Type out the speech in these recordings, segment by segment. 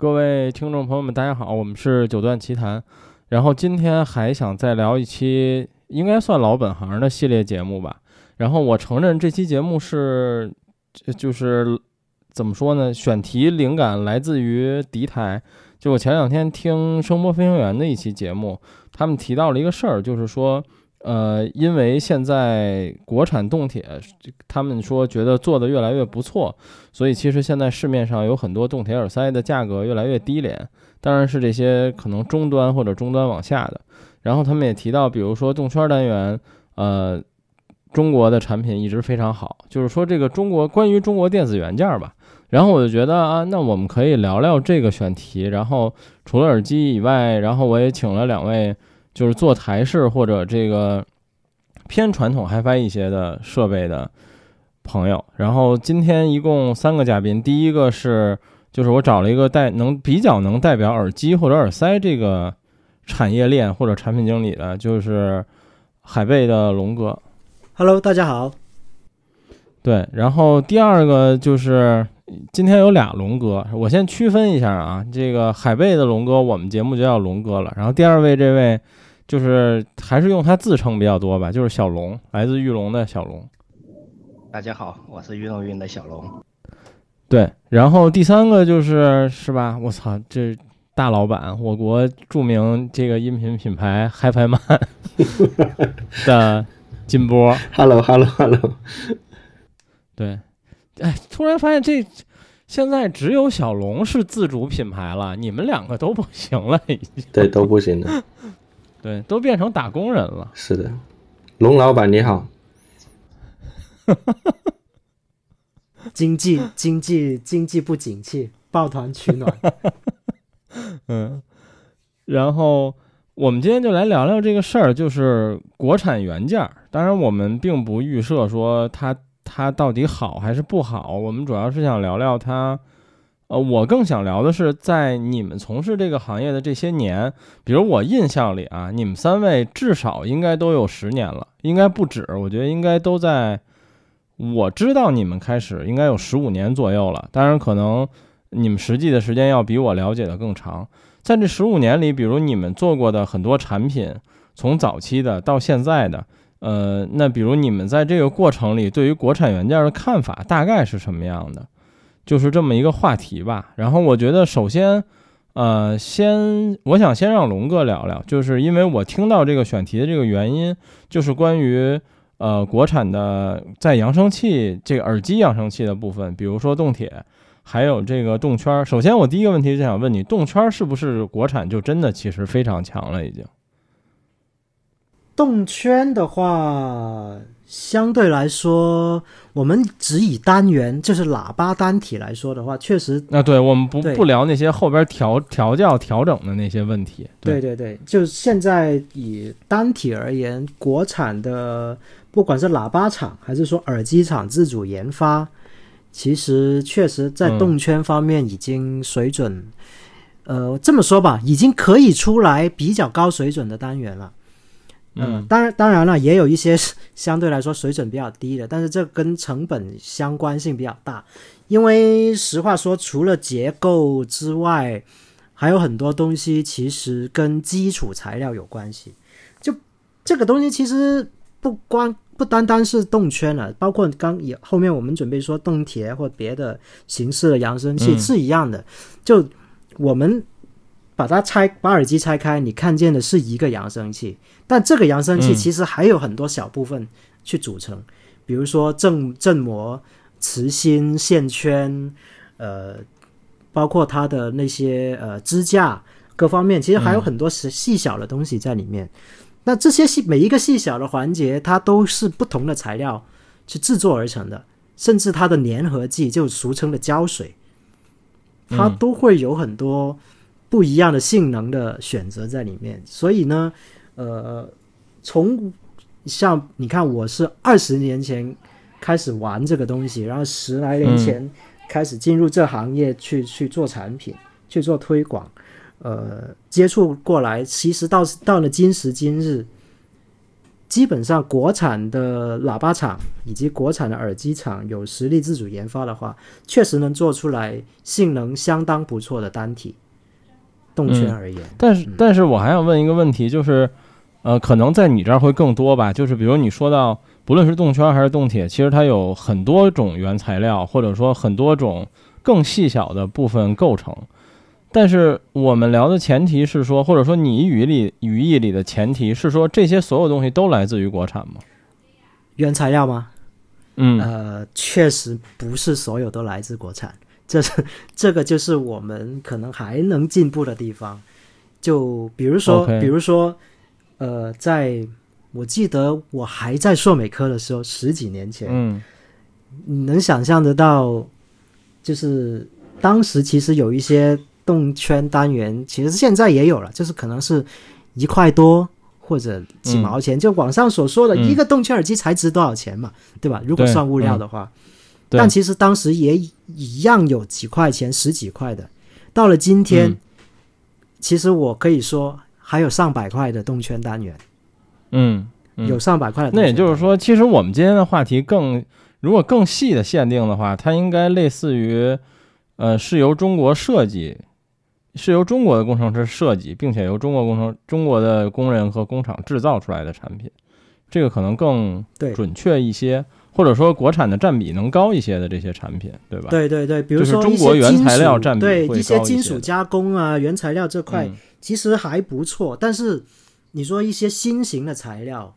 各位听众朋友们，大家好，我们是九段奇谈。然后今天还想再聊一期，应该算老本行的系列节目吧。然后我承认这期节目是，就是怎么说呢？选题灵感来自于敌台。就我前两天听声波飞行员的一期节目，他们提到了一个事儿，就是说。呃，因为现在国产动铁，他们说觉得做的越来越不错，所以其实现在市面上有很多动铁耳塞的价格越来越低廉，当然是这些可能中端或者中端往下的。然后他们也提到，比如说动圈单元，呃，中国的产品一直非常好，就是说这个中国关于中国电子元件吧。然后我就觉得啊，那我们可以聊聊这个选题。然后除了耳机以外，然后我也请了两位。就是做台式或者这个偏传统 HiFi 一些的设备的朋友，然后今天一共三个嘉宾，第一个是就是我找了一个代能比较能代表耳机或者耳塞这个产业链或者产品经理的，就是海贝的龙哥。Hello，大家好。对，然后第二个就是今天有俩龙哥，我先区分一下啊，这个海贝的龙哥，我们节目就叫龙哥了。然后第二位这位。就是还是用他自称比较多吧，就是小龙，来自玉龙的小龙。大家好，我是玉龙云的小龙。对，然后第三个就是是吧？我操，这大老板，我国著名这个音频品牌 HiFiMan 的金波。Hello，Hello，Hello。对，哎，突然发现这现在只有小龙是自主品牌了，你们两个都不行了，已经。对，都不行了。对，都变成打工人了。是的，龙老板你好。经济经济经济不景气，抱团取暖。嗯，然后我们今天就来聊聊这个事儿，就是国产原件。当然，我们并不预设说它它到底好还是不好，我们主要是想聊聊它。呃，我更想聊的是，在你们从事这个行业的这些年，比如我印象里啊，你们三位至少应该都有十年了，应该不止，我觉得应该都在。我知道你们开始应该有十五年左右了，当然可能你们实际的时间要比我了解的更长。在这十五年里，比如你们做过的很多产品，从早期的到现在的，呃，那比如你们在这个过程里对于国产原件的看法大概是什么样的？就是这么一个话题吧，然后我觉得首先，呃，先我想先让龙哥聊聊，就是因为我听到这个选题的这个原因，就是关于呃国产的在扬声器这个耳机扬声器的部分，比如说动铁，还有这个动圈。首先我第一个问题就想问你，动圈是不是国产就真的其实非常强了已经？动圈的话。相对来说，我们只以单元就是喇叭单体来说的话，确实啊，对我们不不聊那些后边调调教调整的那些问题。对对对，就现在以单体而言，国产的不管是喇叭厂还是说耳机厂自主研发，其实确实在动圈方面已经水准，呃，这么说吧，已经可以出来比较高水准的单元了。嗯，当然，当然了，也有一些相对来说水准比较低的，但是这跟成本相关性比较大。因为实话说，除了结构之外，还有很多东西其实跟基础材料有关系。就这个东西，其实不光不单单是动圈了，包括刚也后面我们准备说动铁或别的形式的扬声器是一样的。就我们。把它拆，把耳机拆开，你看见的是一个扬声器，但这个扬声器其实还有很多小部分去组成，比如说振振膜、磁芯、线圈，呃，包括它的那些呃支架各方面，其实还有很多细细小的东西在里面。那这些细每一个细小的环节，它都是不同的材料去制作而成的，甚至它的粘合剂，就俗称的胶水，它都会有很多。不一样的性能的选择在里面，所以呢，呃，从像你看，我是二十年前开始玩这个东西，然后十来年前开始进入这行业去去做产品、去做推广，呃，接触过来，其实到到了今时今日，基本上国产的喇叭厂以及国产的耳机厂有实力自主研发的话，确实能做出来性能相当不错的单体动圈而言。但是，但是我还想问一个问题，就是，呃，可能在你这儿会更多吧？就是比如你说到，不论是动圈还是动铁，其实它有很多种原材料，或者说很多种更细小的部分构成。但是我们聊的前提是说，或者说你语里语义里的前提是说，这些所有东西都来自于国产吗？原材料吗？嗯呃，确实不是所有都来自国产，这是这个就是我们可能还能进步的地方。就比如说比如说，呃，在我记得我还在硕美科的时候，十几年前，嗯你能想象得到，就是当时其实有一些动圈单元，其实现在也有了，就是可能是一块多或者几毛钱，就网上所说的嗯一个动圈耳机才值多少钱嘛，对吧？如果算物料的话，对但其实当时也一样有几块钱、十几块的。到了今天，嗯。其实我可以说还有上百块的动圈单元，嗯嗯，有上百块的那。也就是说，其实我们今天的话题更，如果更细的限定的话，它应该类似于，呃，是由中国设计，是由中国的工程师设计，并且由中国工程、中国的工人和工厂制造出来的产品，这个可能更准确一些，或者说国产的占比能高一些的这些产品，对吧？对对对，比如说中国原材料占比会对一些高一些。金属加工啊，原材料这块、嗯。其实还不错，但是你说一些新型的材料，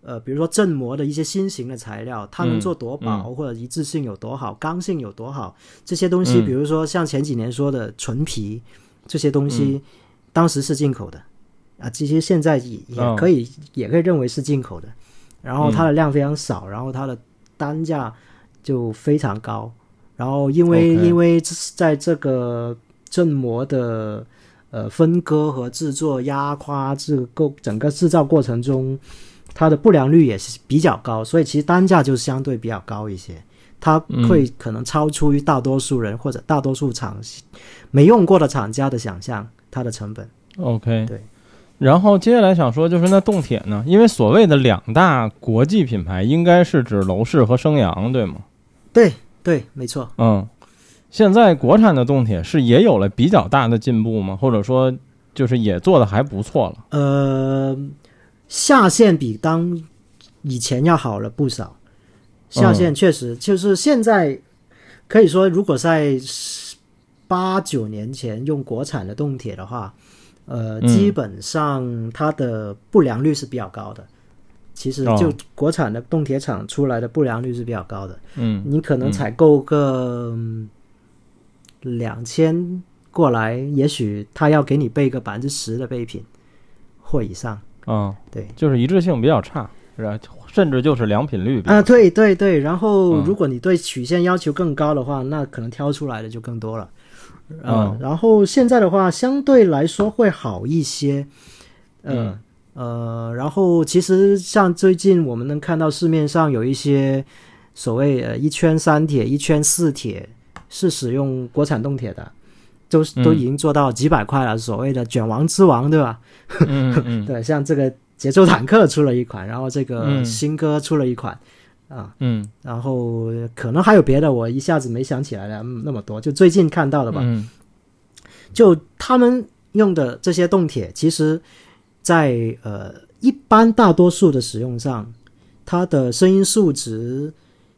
呃，比如说振膜的一些新型的材料，它能嗯做多薄、或者一致性有多好，刚性有多好，这些东西，嗯。比如说像前几年说的纯皮这些东嗯。西，当时是进口的啊，其实现在也也哦。可以、也可以认为是进口的，然后嗯它的量非常少，然后它的单价就非常高，然后因为因为在这个振膜的呃分割和制作压夸这个构整个制造过程中，它的不良率也是比较高，所以其实单价就相对比较高一些。它嗯会可能超出于大多数人或者大多数厂没用过的厂家的想象，它的成本。OK，对。然后接下来想说，就是那动铁呢？因为所谓的两大国际品牌，应该是指楼市和升阳，对吗？对对，没错。嗯，现在国产的动铁是也有了比较大的进步吗？或者说，就是也做的还不错了？呃，下线比当以前要好了不少。下线确实就是现在可以说，如果在八九年前用国产的动铁的话，呃，嗯。基本上它的不良率是比较高的。其实就哦国产的动铁厂出来的不良率是比较高的，嗯。你可能采购个两千过来，也许他要给你备个百分之十的备品或以上。啊，对。就是一致性比较差，是吧？甚至就是良品率啊，对对对，然后嗯。如果你对曲线要求更高的话，那可能挑出来的就更多了。嗯呃，然后现在的话，相对来说会好一些。呃、嗯呃，然后其实像最近我们能看到市面上有一些所谓呃一圈三铁、一圈四铁是使用国产动铁的，都都嗯已经做到几百块了，所谓的卷王之王，对吧？嗯嗯 对，像这个节奏坦克出了一款，然后这个嗯新歌出了一款，啊，嗯然后可能还有别的，我一下子没想起来了，嗯那么多，就最近看到的吧。嗯就他们用的这些动铁，其实在呃一般大多数的使用上，它的声音数值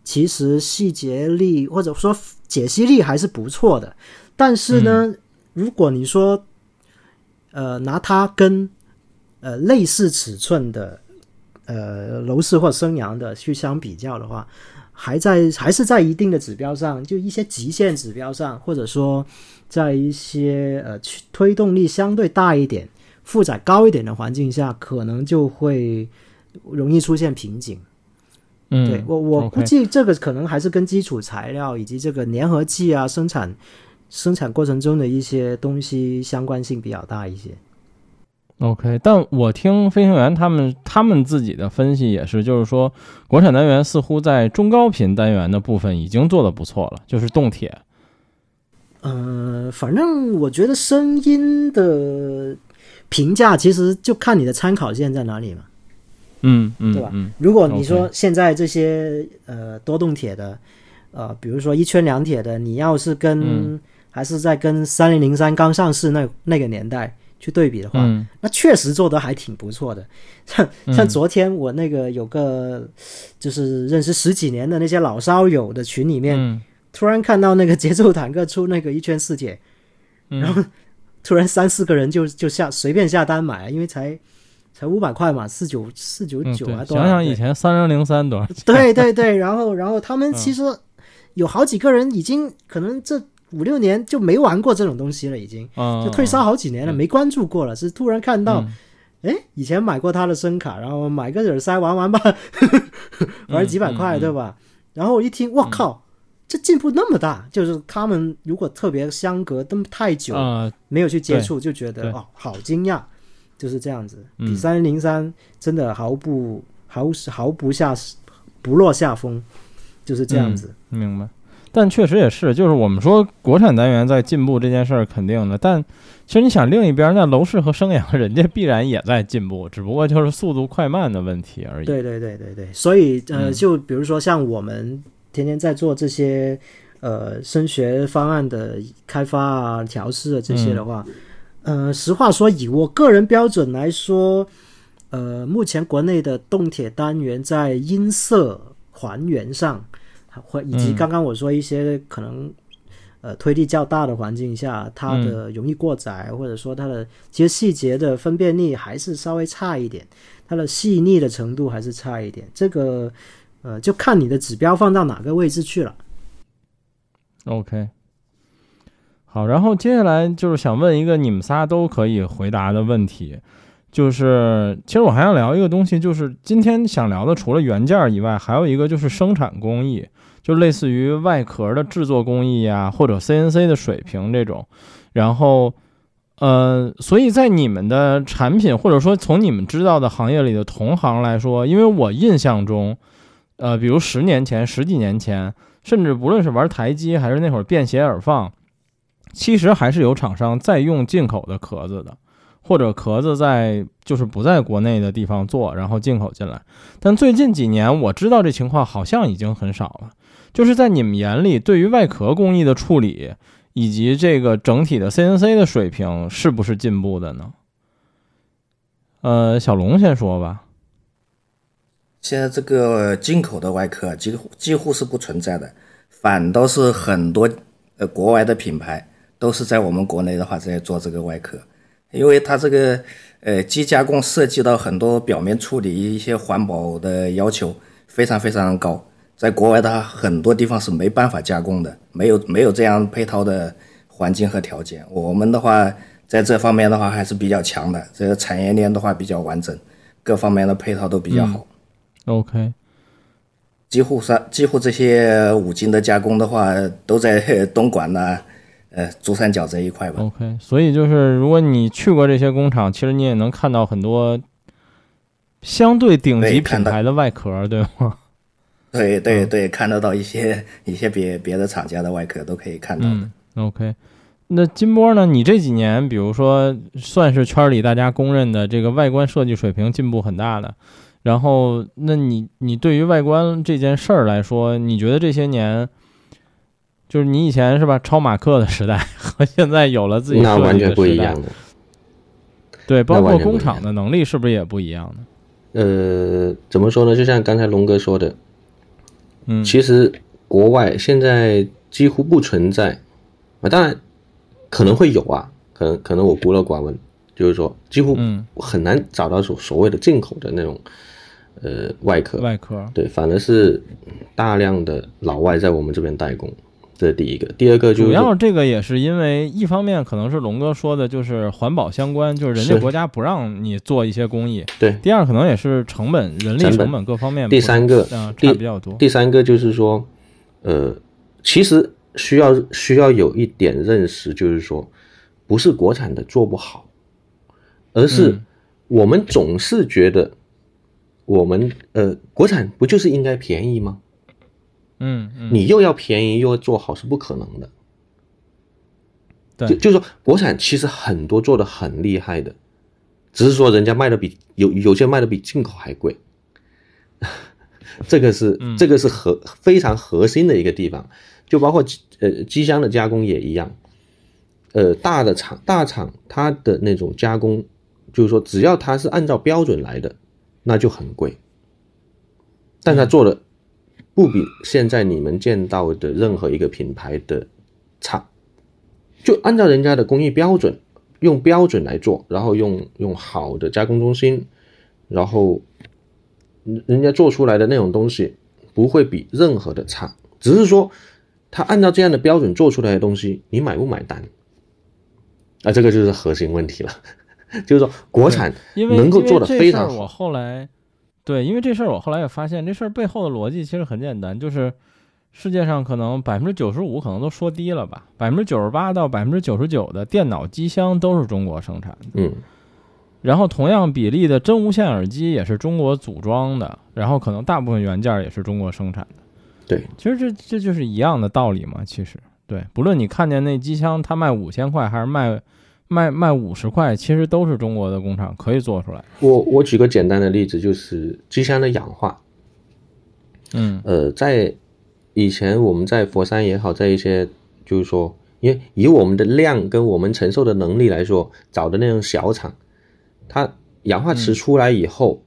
其实细节力或者说解析力还是不错的。但是呢，如果你说呃拿它跟呃类似尺寸的呃楼市或升阳的去相比较的话，还在还是在一定的指标上，就一些极限指标上，或者说在一些呃驱推动力相对大一点、负载高一点的环境下，可能就会容易出现瓶颈。嗯，对我我估计这个可能还是跟基础材料以及这个粘合剂啊生产生产过程中的一些东西相关性比较大一些。OK，但我听飞行员他们他们自己的分析也是，就是说国产单元似乎在中高频单元的部分已经做得不错了，就是动铁。呃，反正我觉得声音的评价其实就看你的参考线在哪里嘛。嗯嗯，对吧嗯如果你说现在这些呃多动铁的，呃，比如说一圈两铁的，你要是跟、嗯还是在跟三零零三刚上市那那个年代去对比的话，嗯。那确实做的还挺不错的。像嗯。像昨天我那个有个就是认识十几年的那些老烧友的群里面，嗯。突然看到那个节奏坦克出那个一圈四姐，嗯。然后突然三四个人就就下随便下单买，因为才才五百块嘛，四九四九九啊，多少想想以前三零零三多少钱？对对对，然后然后他们嗯。其实有好几个人已经可能这五六年就没玩过这种东西了，已经嗯，就退烧好几年了，嗯没关注过了，是突然看到，嗯哎、以前买过他的声卡，然后买个耳塞玩玩吧，玩几百块，嗯嗯对吧？然后我一听，我靠！这进步那么大，就是他们如果特别相隔那么太久，啊，没有去接触，就觉得哦，好惊讶，就是这样子。嗯比三零零三真的毫不毫毫不下不落下风，就是这样子。明白。但确实也是，就是我们说国产单元在进步这件事儿肯定的，但其实你想另一边，那楼市和升阳人家必然也在进步，只不过就是速度快慢的问题而已。对对对对对，所以呃，嗯。就比如说像我们天天在做这些呃升学方案的开发啊、调试啊这些的话，呃，实话说，以我个人标准来说，呃，目前国内的动铁单元在音色还原上，或以及嗯刚刚我说一些可能。呃，推力较大的环境下，它的容易过载，或者说它的其实细节的分辨率还是稍微差一点。它的细腻的程度还是差一点。这个呃，就看你的指标放到哪个位置去了。OK，好，然后接下来就是想问一个你们仨都可以回答的问题，就是其实我还想聊一个东西，就是今天想聊的除了原件儿以外，还有一个就是生产工艺，就类似于外壳的制作工艺呀，或者 CNC 的水平这种，然后。呃，所以在你们的产品，或者说从你们知道的行业里的同行来说，因为我印象中，呃，比如十年前、十几年前，甚至不论是玩台机还是那会儿便携耳放，其实还是有厂商在用进口的壳子的，或者壳子在就是不在国内的地方做，然后进口进来。但最近几年我知道这情况好像已经很少了。就是在你们眼里，对于外壳工艺的处理以及这个整体的 CNC 的水平是不是进步的呢？呃，小龙先说吧。现在这个进口的外壳几乎几乎是不存在的，反倒是很多呃国外的品牌都是在我们国内的话在做这个外壳，因为它这个呃机加工涉及到很多表面处理一些环保的要求非常非常高，在国外的话很多地方是没办法加工的，没有没有这样配套的环境和条件。我们的话在这方面的话还是比较强的，这个产业链的话比较完整，各方面的配套都比较好。OK，几乎上几乎这些五金的加工的话，都在东莞呐、呃珠三角这一块吧。OK，所以就是如果你去过这些工厂，其实你也能看到很多相对顶级品牌的外壳，对吗？对对对，看得到一些 一些别别的厂家的外壳都可以看到的。嗯，OK。那金波呢？你这几年，比如说，算是圈里大家公认的这个外观设计水平进步很大的。然后，那你你对于外观这件事儿来说，你觉得这些年，就是你以前是吧，抄马克的时代 和现在有了自己设计那完全的时代不一样，的。对，包括工厂的能力是不是也不一样呢？呃，怎么说呢？就像刚才龙哥说的，嗯。其实国外现在几乎不存在。啊，当然可能会有啊，可能可能我孤陋寡闻，就是说几乎嗯，很难找到所所谓的进口的那种呃外壳，外壳，对，反而是大量的老外在我们这边代工，这是第一个。第二个就是主要这个也是因为一方面可能是龙哥说的，就是环保相关，就是人家国家不让你做一些工艺。对第二可能也是成本、人力成本各方面。第三个啊、第差比较多。第三个就是说，呃，其实需要需要有一点认识，就是说，不是国产的做不好，而是嗯我们总是觉得我们呃国产不就是应该便宜吗？嗯嗯，你又要便宜又要做好是不可能的。对。就就是说国产其实很多做的很厉害的，只是说人家卖的比有有些卖的比进口还贵，这个是嗯。这个是核非常核心的一个地方，就包括机呃机箱的加工也一样，呃大的厂大厂它的那种加工，就是说只要它是按照标准来的，那就很贵，但它做的不比现在你们见到的任何一个品牌的差，就按照人家的工艺标准，用标准来做，然后用用好的加工中心，然后人人家做出来的那种东西不会比任何的差，只是说他按照这样的标准做出来的东西，你买不买单？啊，这个就是核心问题了，就是说国产能够做得因为这非常好。我后来对，因为这事儿我后来也发现，这事儿背后的逻辑其实很简单，就是世界上可能百分之九十五可能都说低了吧，百分之九十八到百分之九十九的电脑机箱都是中国生产的。嗯然后同样比例的真无线耳机也是中国组装的，然后可能大部分元件也是中国生产的。对，其实这这就是一样的道理嘛。其实对，不论你看见那机箱它卖五千块还是卖卖卖五十块，其实都是中国的工厂可以做出来。我我举个简单的例子，就是机箱的氧化，嗯。呃，在以前我们在佛山也好，在一些就是说，因为以我们的量跟我们承受的能力来说，找的那种小厂，它氧化池出来以后、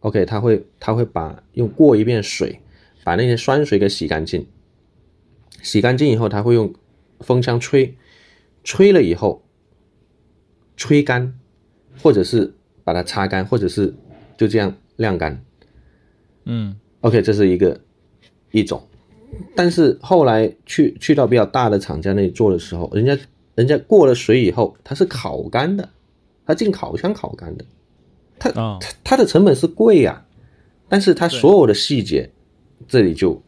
o k 它会它会把用过一遍水，把那些酸水给洗干净，洗干净以后，它会用风枪吹，吹了以后吹干，或者是把它擦干，或者是就这样晾干。嗯。OK，这是一个一种，但是后来去去到比较大的厂家那里做的时候，人家人家过了水以后，它是烤干的，它进烤箱烤干的，啊、它它的成本是贵呀、但是它所有的细节这里就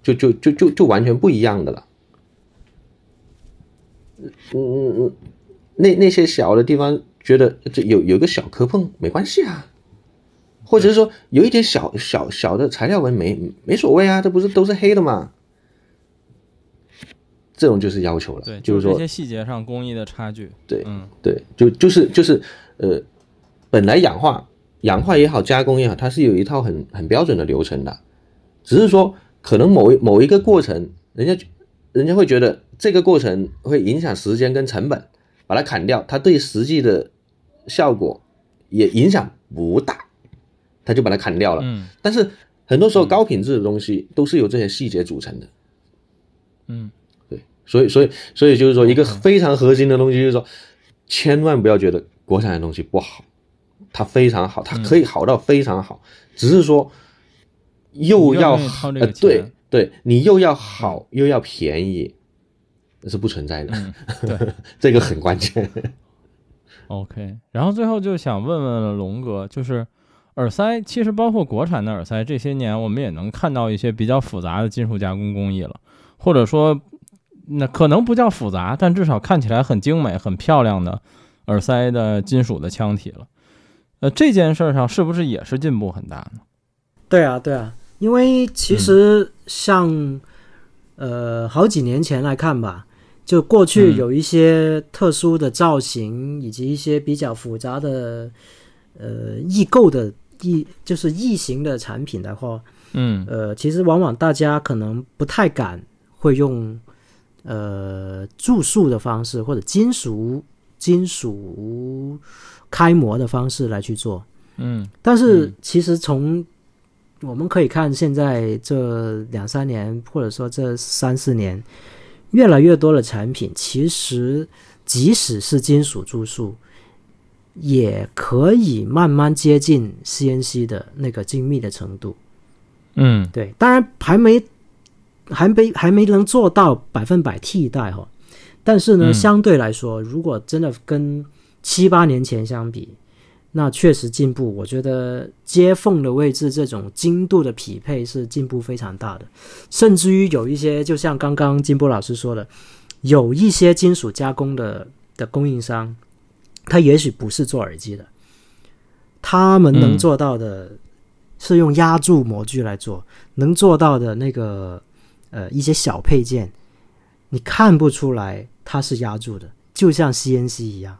就就就就就完全不一样的了。嗯嗯嗯，那那些小的地方觉得这有有个小磕碰没关系啊，或者是说有一点小小小的材料纹没没所谓啊，这不是都是黑的吗？这种就是要求了，对，就是说这些细节上工艺的差距。对嗯对，就就是就是呃，本来氧化氧化也好，加工也好，它是有一套很很标准的流程的，只是说可能某一某一个过程，人家人家会觉得这个过程会影响时间跟成本，把它砍掉，它对实际的效果也影响不大，他就把它砍掉了。嗯但是很多时候高品质的东西都是由这些细节组成的。嗯，对，所以所以所以就是说，一个非常核心的东西就是说，千万不要觉得国产的东西不好，它非常好，它可以好到非常好，只是说又要呃对对，你又要好又要便宜，这是不存在的，嗯 对。这个很关键。OK，然后最后就想问问龙哥，就是耳塞，其实包括国产的耳塞，这些年我们也能看到一些比较复杂的金属加工工艺了，或者说，那可能不叫复杂，但至少看起来很精美、很漂亮的耳塞的金属的腔体了。呃，这件事儿上是不是也是进步很大呢？对啊，对啊，因为其实像、呃好几年前来看吧，就过去嗯。有一些特殊的造型，以及一些比较复杂的呃异构的异就是异形的产品的话，嗯。呃，其实往往大家可能不太敢会用呃注塑的方式或者金属金属开模的方式来去做。嗯。但是嗯。其实从我们可以看现在这两三年，或者说这三四年，越来越多的产品，其实即使是金属注塑，也可以慢慢接近 CNC 的那个精密的程度。嗯。对，当然还没还没还没能做到百分百替代哈，但是呢，嗯。相对来说，如果真的跟七八年前相比，那确实进步。我觉得接缝的位置这种精度的匹配是进步非常大的，甚至于有一些，就像刚刚金波老师说的，有一些金属加工的的供应商，他也许不是做耳机的，他们能嗯做到的是用压铸模具来做，能做到的那个呃一些小配件，你看不出来它是压铸的，就像 CNC 一样。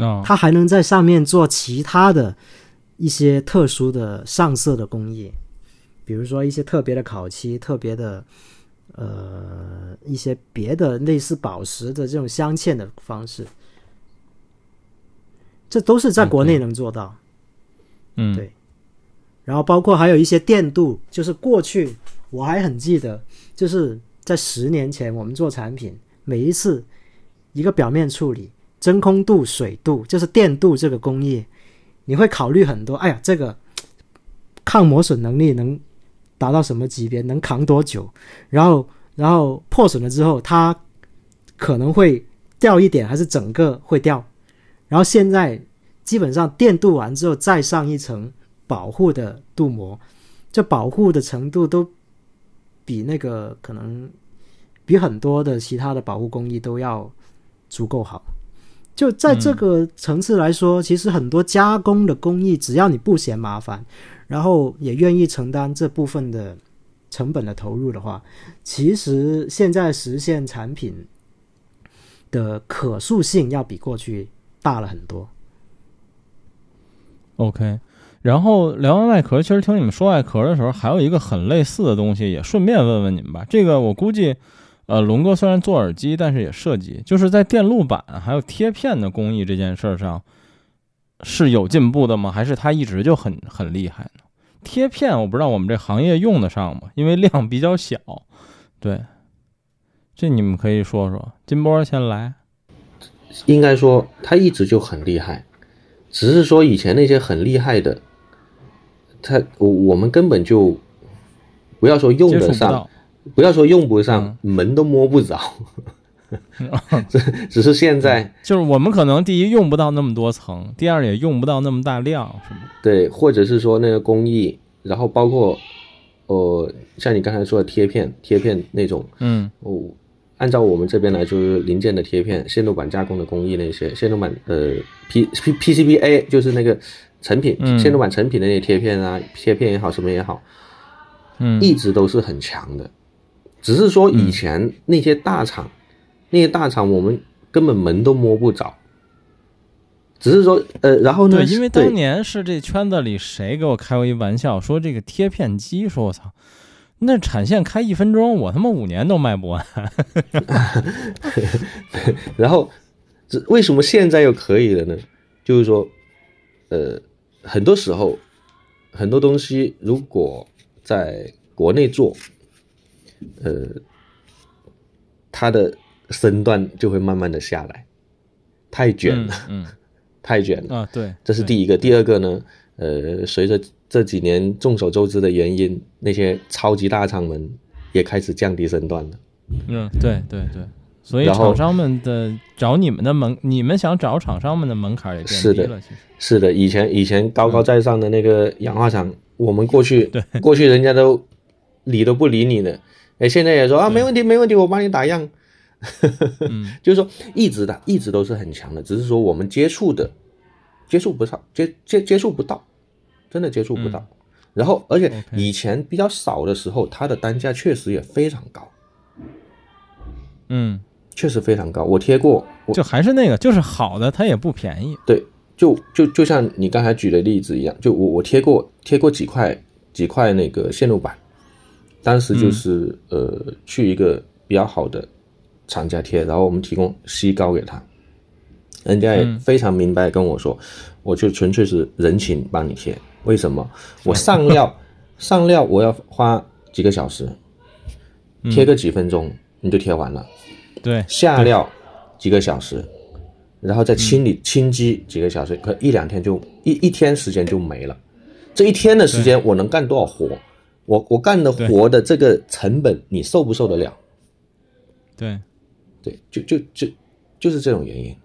啊它还能在上面做其他的一些特殊的上色的工艺，比如说一些特别的烤漆、特别的呃一些别的类似宝石的这种镶嵌的方式，这都是在国内能做到。嗯，对。然后包括还有一些电镀，就是过去我还很记得，就是在十年前我们做产品，每一次一个表面处理，真空镀、水镀，就是电镀这个工艺，你会考虑很多。哎呀，这个 抗磨损能力能达到什么级别，能扛多久？然后，然后破损了之后，它可能会掉一点，还是整个会掉？然后现在基本上电镀完之后，再上一层保护的镀膜，这保护的程度都比那个可能比很多的其他的保护工艺都要足够好。就在这个层次来说，其实很多加工的工艺，只要你不嫌麻烦，然后也愿意承担这部分的成本的投入的话，其实现在实现产品的可塑性要比过去大了很多。OK，然后聊完外壳，其实听你们说外壳的时候，还有一个很类似的东西，也顺便问问你们吧。这个我估计，呃，龙哥虽然做耳机，但是也设计，就是在电路板还有贴片的工艺这件事儿上是有进步的吗？还是它一直就很很厉害呢？贴片我不知道我们这行业用得上吗？因为量比较小。对，这你们可以说说。金波先来。应该说他一直就很厉害，只是说以前那些很厉害的，他我我们根本就不要说用得上，不要说用不上，门都摸不着。只 只是现在就是我们可能第一用不到那么多层，第二也用不到那么大量，是吗？对，或者是说那个工艺，然后包括呃，像你刚才说的贴片，贴片那种，嗯哦，按照我们这边来就是零件的贴片、线路板加工的工艺那些，线路板呃 P P PCBA 就是那个成品、嗯线路板成品的那些贴片啊，贴片也好，什么也好，嗯一直都是很强的。只是说以前那些大厂，那些大厂我们根本门都摸不着。只是说呃，然后呢？对，因为当年是这圈子里谁给我开过一玩笑，说这个贴片机，说我操，那产线开一分钟，我他妈五年都卖不完。然后，这为什么现在又可以了呢？就是说，呃，很多时候，很多东西如果在国内做，呃，它的身段就会慢慢的下来，太卷了，嗯太卷了。嗯啊，对，这是第一个。第二个呢，呃，随着这几年众所周知的原因，那些超级大厂们也开始降低身段了。嗯，对对对，所以厂商们的找你们的门，你们想找厂商们的门槛也变是的低了，其实。是的，以前以前高高在上的那个氧化厂，我们过去对过去人家都理都不理你的，哎，现在也说啊没问题没问题，我帮你打样，嗯就是说一直的一直都是很强的，只是说我们接触的接触不上，接接接触不到，真的接触不到。然后而且以前比较少的时候，它的单价确实也非常高，嗯，确实非常高。我贴过，我就还是那个，就是好的它也不便宜。对，就就就像你刚才举的例子一样，就我我贴过贴过几块几块那个线路板，当时就是、呃去一个比较好的厂家贴，然后我们提供西膏给他，人家也嗯非常明白跟我说，我就纯粹是人情帮你贴，为什么？我上料上料我要花几个小时，贴个几分钟你就贴完了。对，下料几个小时，然后再清理、清机几个小时，可一两天就一一天时间就没了。这一天的时间我能干多少活？我我干的活的这个成本，你受不受得了？对，对，就就就就是这种原因。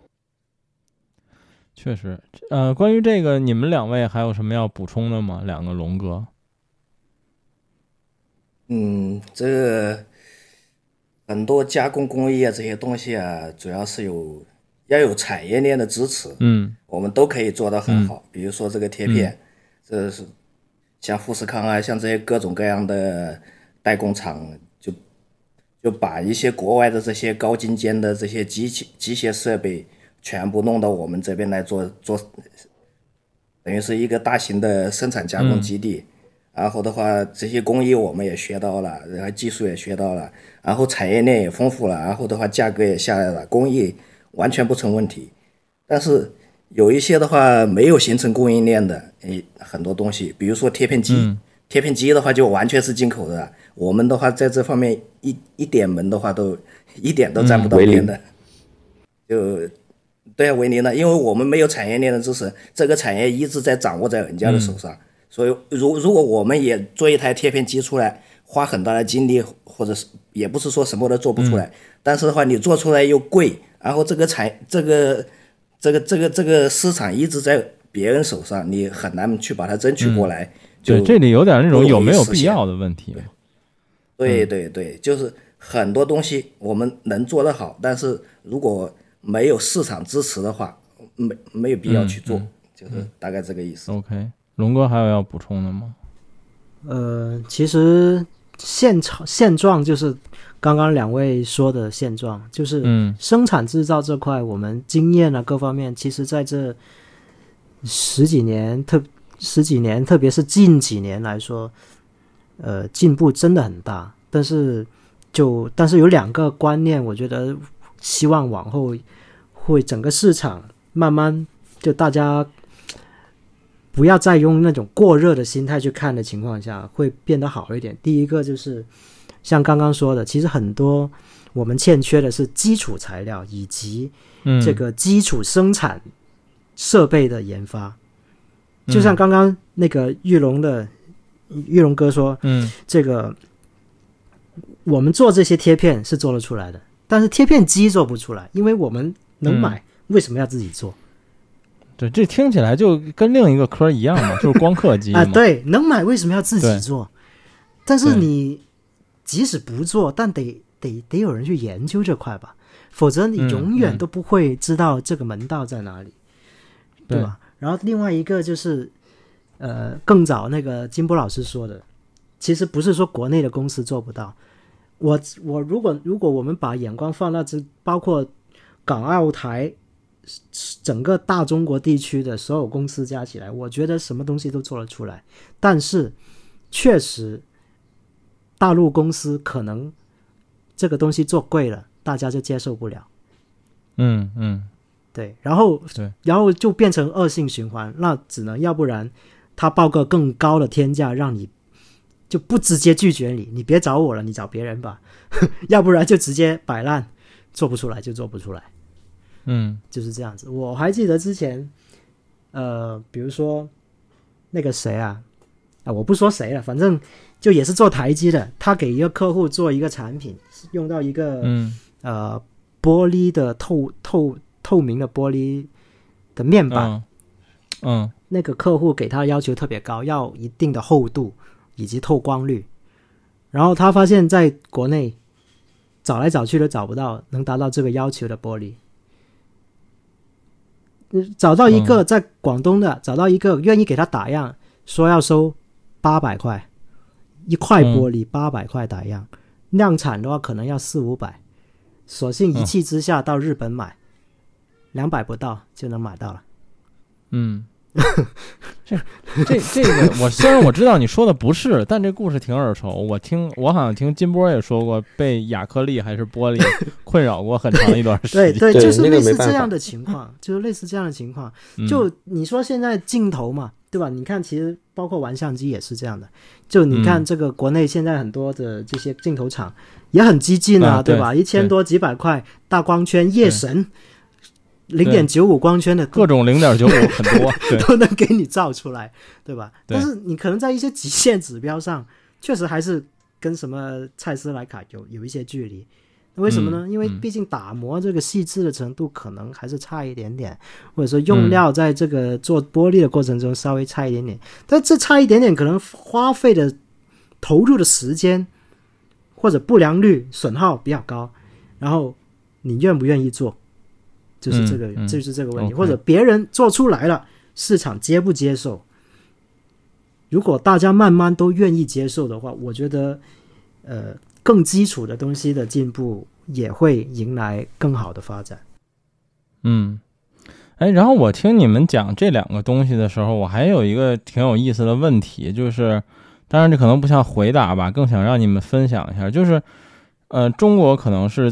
确实。呃，关于这个，你们两位还有什么要补充的吗？两个龙哥。嗯，这个很多加工工艺啊，这些东西啊，主要是有要有产业链的支持，嗯我们都可以做得很好。比如说这个贴片，这是像富士康啊，像这些各种各样的代工厂，就就把一些国外的这些高精尖的这些机器机械设备全部弄到我们这边来做做等于是一个大型的生产加工基地。然后的话，这些工艺我们也学到了，然后技术也学到了，然后产业链也丰富了，然后的话价格也下来了，工艺完全不成问题。但是有一些的话没有形成供应链的，诶，很多东西，比如说贴片机，贴片机的话就完全是进口的。我们的话在这方面一一点门的话都一点都沾不到边的，就对啊，为零的，因为我们没有产业链的支持，这个产业一直在掌握在人家的手上。所以，如如果我们也做一台贴片机出来，花很大的精力，或者是也不是说什么都做不出来，但是的话，你做出来又贵，然后这个产这个这个这个这个市场一直在别人手上，你很难去把它争取过来。对，这里有点那种有没有必要的问题。对对对，就是很多东西我们能做得好，但是如果没有市场支持的话，没没有必要去做，就是大概这个意思。OK。龙哥还有要补充的吗？呃，其实现场现状就是刚刚两位说的现状，就是嗯，生产制造这块，我们经验啊各方面，其实在这十几年特十几年，特别是近几年来说，呃，进步真的很大。但是就但是有两个观念，我觉得希望往后会整个市场慢慢就大家。不要再用那种过热的心态去看的情况下，会变得好一点。第一个就是像刚刚说的，其实很多我们欠缺的是基础材料以及这个基础生产设备的研发。就像刚刚那个玉龙的玉龙哥说，嗯，这个我们做这些贴片是做得出来的，但是贴片机做不出来，因为我们能买，为什么要自己做？对，这听起来就跟另一个科一样嘛，就是光刻机啊。对，能买为什么要自己做？但是你即使不做，但得得得有人去研究这块吧，否则你永远都不会知道这个门道在哪里，对吧？然后另外一个就是，呃，更早那个金波老师说的，其实不是说国内的公司做不到。我我如果如果我们把眼光放到这，包括港澳台。整个大中国地区的所有公司加起来，我觉得什么东西都做得出来。但是，确实，大陆公司可能这个东西做贵了，大家就接受不了。嗯嗯，对。然后对，然后就变成恶性循环。那只能要不然他报个更高的天价，让你就不直接拒绝你，你别找我了，你找别人吧。要不然就直接摆烂，做不出来就做不出来。嗯，就是这样子。我还记得之前，呃，比如说那个谁啊，啊，我不说谁了，反正就也是做台机的，他给一个客户做一个产品，用到一个嗯呃玻璃的透透透明的玻璃的面板，嗯，那个客户给他的要求特别高，要一定的厚度以及透光率，然后他发现在国内找来找去都找不到能达到这个要求的玻璃。找到一个在广东的，找到一个愿意给他打样，说要收八百块一块玻璃，八百块打样，量产的话可能要四五百，索性一气之下到日本买，两百不到就能买到了。嗯。这这这个，我虽然我知道你说的不是，但这故事挺耳熟。我听我好像听金波也说过，被亚克力还是玻璃困扰过很长一段时间。对对，就是类似这样的情况，就是类似这样的情况。就你说现在镜头嘛，对吧？你看，其实包括玩相机也是这样的。就你看这个国内现在很多的这些镜头厂也很激进啊，对吧？一千多几百块大光圈夜神。零点九五光圈的各种零点九五很多，都能给你照出来，对吧？但是你可能在一些极限指标上，确实还是跟什么蔡司、徕卡有有一些距离。为什么呢？因为毕竟打磨这个细致的程度可能还是差一点点，或者说用料在这个做玻璃的过程中稍微差一点点。但这差一点点，可能花费的投入的时间或者不良率损耗比较高，然后你愿不愿意做？就是这个，就是这个问题，或者别人做出来了，市场接不接受？如果大家慢慢都愿意接受的话，我觉得，呃，更基础的东西的进步也会迎来更好的发展。嗯，哎，然后我听你们讲这两个东西的时候，我还有一个挺有意思的问题，就是，当然这可能不像回答吧，更想让你们分享一下，就是，呃，中国可能是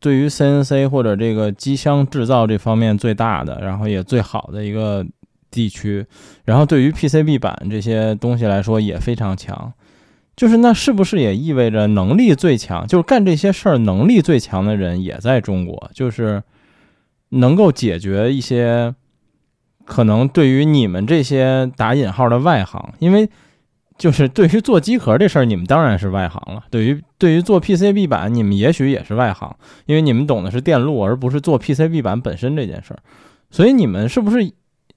对于 CNC 或者这个机箱制造这方面最大的，然后也最好的一个地区，然后对于 PCB 板这些东西来说也非常强，就是那是不是也意味着能力最强，就是干这些事儿能力最强的人也在中国，就是。能够解决一些可能对于你们这些打引号的外行，因为就是对于做机壳这事儿，你们当然是外行了。对于对于做 PCB 板，你们也许也是外行，因为你们懂的是电路，而不是做 PCB 板本身这件事儿。所以你们是不是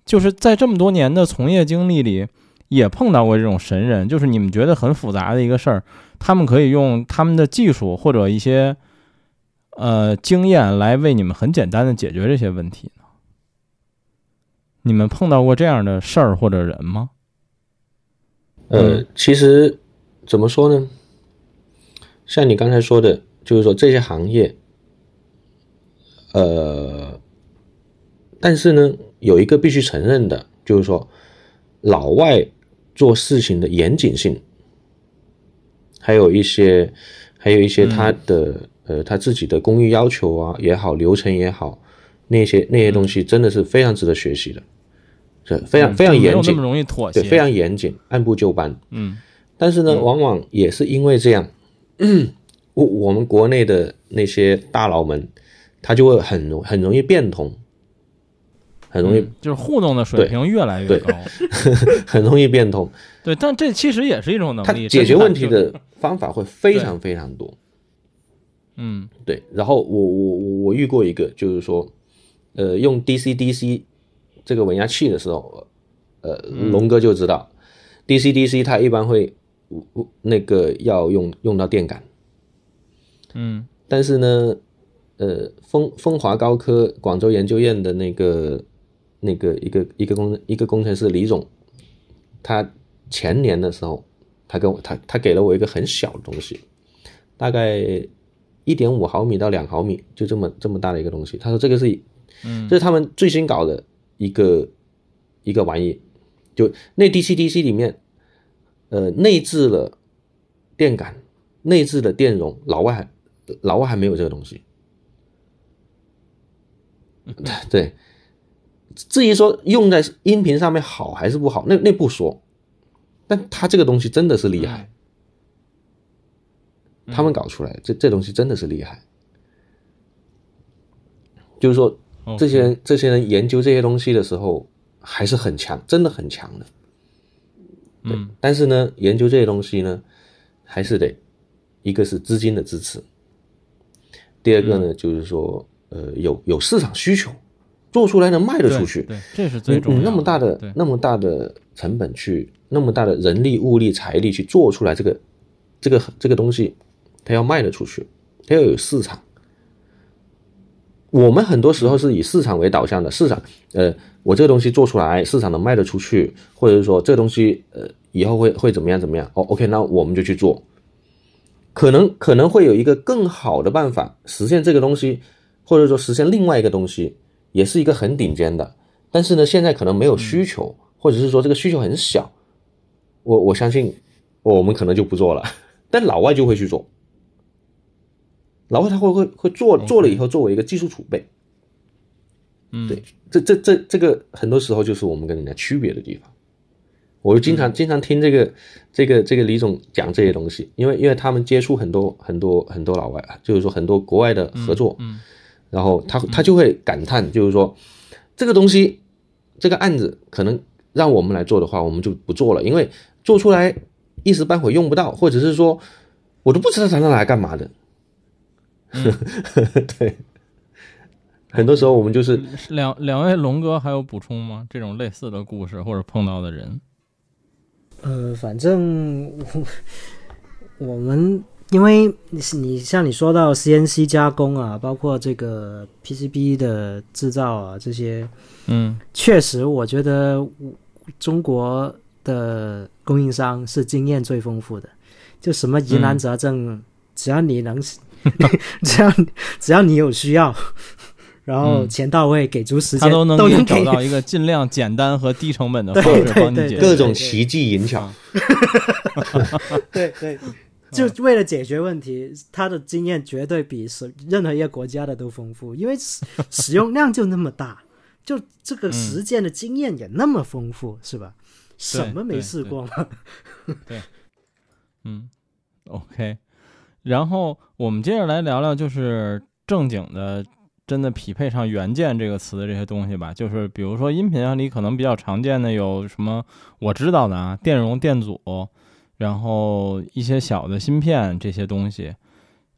就是在这么多年的从业经历里，也碰到过这种神人？就是你们觉得很复杂的一个事儿，他们可以用他们的技术或者一些。呃，经验来为你们很简单的解决这些问题呢？你们碰到过这样的事儿或者人吗？呃，其实怎么说呢？像你刚才说的，就是说这些行业，呃，但是呢，有一个必须承认的，就是说老外做事情的严谨性，还有一些，还有一些他的。呃，他自己的工艺要求啊也好，流程也好，那些那些东西真的是非常值得学习的，是非常非常严谨，那么容易妥协，对，非常严谨，按部就班。嗯，但是呢，往往也是因为这样，我我们国内的那些大佬们，他就会很容很容易变通，很容易就是互动的水平越来越高，很容易变通。对，但这其实也是一种能力，解决问题的 方法会非常非常多。嗯，对，然后我我我我遇过一个，就是说，呃，用 DC DC 这个稳压器的时候，呃，龙哥就知道，DC DC 它一般会那个要用用到电感，嗯，但是呢，呃，风风华高科广州研究院的那个那个一个一个工一个工程师李总，他前年的时候，他跟我他他给了我一个很小的东西，大概。一点五毫米到两毫米，就这么这么大的一个东西。他说这个是，嗯，这是他们最新搞的一个一个玩意，就那 DC DC 里面，呃，内置了电感，内置了电容，老外还老外还没有这个东西。对，至于说用在音频上面好还是不好，那那不说，但他这个东西真的是厉害。他们搞出来这这东西真的是厉害，就是说，这些人这些人研究这些东西的时候还是很强，真的很强的。对，但是呢，研究这些东西呢，还是得一个是资金的支持，第二个呢，就是说，呃，有有市场需求，做出来能卖得出去，对，这是最重要的。那么大的那么大的成本去，那么大的人力物力财力去做出来这个这个这个东西。它要卖得出去，它要有市场。我们很多时候是以市场为导向的，市场，呃，我这个东西做出来，市场能卖得出去，或者是说这个东西，呃，以后会会怎么样怎么样？哦，OK，那我们就去做。可能可能会有一个更好的办法实现这个东西，或者说实现另外一个东西，也是一个很顶尖的。但是呢，现在可能没有需求，或者是说这个需求很小，我我相信我们可能就不做了，但老外就会去做。然后他会会会做做了以后作为一个技术储备，嗯，对，这这这这个很多时候就是我们跟人家区别的地方。我就经常经常听这个这个这个李总讲这些东西，因为因为他们接触很多很多很多老外啊，就是说很多国外的合作，嗯，然后他他就会感叹，就是说这个东西这个案子可能让我们来做的话，我们就不做了，因为做出来一时半会用不到，或者是说我都不知道它拿来干嘛的。对，很多时候我们就是两两位龙哥还有补充吗？这种类似的故事或者碰到的人？呃，反正 我们因为你像你说到 CNC 加工啊，包括这个 PCB 的制造啊，这些，嗯，确实我觉得中国的供应商是经验最丰富的，就什么疑难杂症，只要你能。只要只要你有需要，然后嗯钱到位，给足时他间，都能给你找到一个尽量简单和低成本的对方式对对帮你解决各种奇技淫巧，对对，就为了解决问题，他的经验绝对比是任何一个国家的都丰富，因为使使用量就那么大，就这个实践的经验也那么丰富，是吧？什么没试过吗？对嗯，OK。然后我们接着来聊聊，就是正经的，真的匹配上元件这个词的这些东西吧。就是比如说音频啊里可能比较常见的有什么我知道的啊，电容、电阻，然后一些小的芯片这些东西。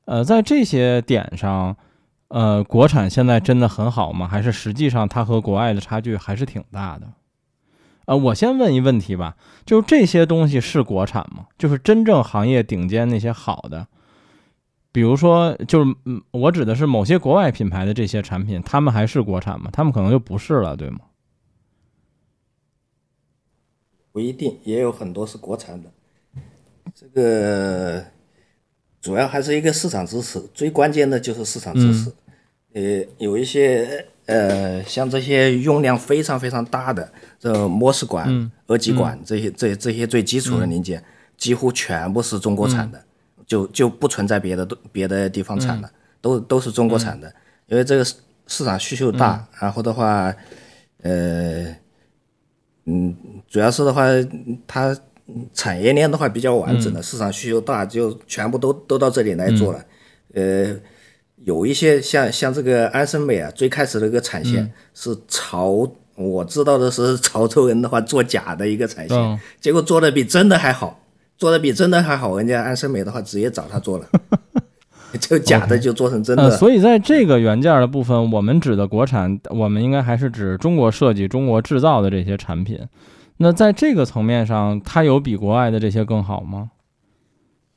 呃，在这些点上，呃，国产现在真的很好吗？还是实际上它和国外的差距还是挺大的？呃，我先问一问题吧，就是这些东西是国产吗？就是真正行业顶尖那些好的，比如说，就是嗯，我指的是某些国外品牌的这些产品，他们还是国产吗？他们可能就不是了，对吗？不一定，也有很多是国产的。这个主要还是一个市场支持，最关键的就是市场支持。呃，有一些呃，像这些用量非常非常大的这模式管、二极管这些这这些最基础的零件，几乎全部是中国产的，就就不存在别的别的地方产的，都都是中国产的，因为这个市市场需求大，然后的话，呃。嗯，主要是的话，它产业链的话比较完整的，市场需求大，就全部都都到这里来做了。呃，有一些像像这个安森美啊，最开始的一个产线是潮，我知道的是潮州人的话做假的一个产线，嗯结果做的比真的还好，做的比真的还好，人家安森美的话直接找他做了，就假的就做成真的。呃，所以在这个原件的部分，我们指的国产，我们应该还是指中国设计、中国制造的这些产品。那在这个层面上，它有比国外的这些更好吗？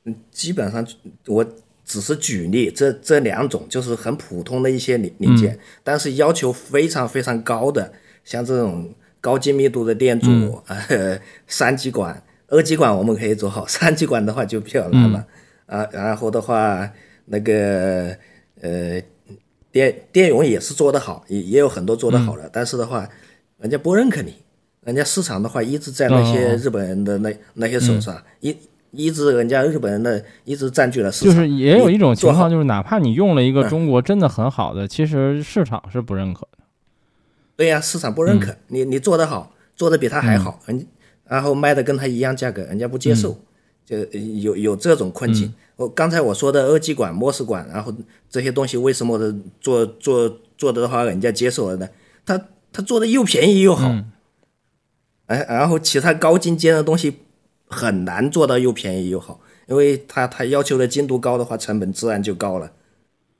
嗯基本上我只是举例，这这两种就是很普通的一些零零件，但是要求非常非常高的，像这种高精密度的电阻，呃，三极管、二极管我们可以做好，三极管的话就比较难了、啊。然后的话，那个呃电电容也是做得好，也也有很多做得好的，但是的话，人家不认可你，人家市场的话一直在那些日本人的那、那些手上，一一直人家日本人的一直占据了市场。就是也有一种情况，就是哪怕你用了一个中国真的很好的，其实市场是不认可的。对呀、市场不认可、你，你做得好，做得比他还好，人、然后卖的跟他一样价格，人家不接受，就有有这种困境。我刚才我说的二极管、模式管，然后这些东西为什么的做做做的话人家接受了呢？他他做的又便宜又好，哎，然后其他高精尖的东西很难做到又便宜又好，因为他他要求的精度高的话，成本自然就高了，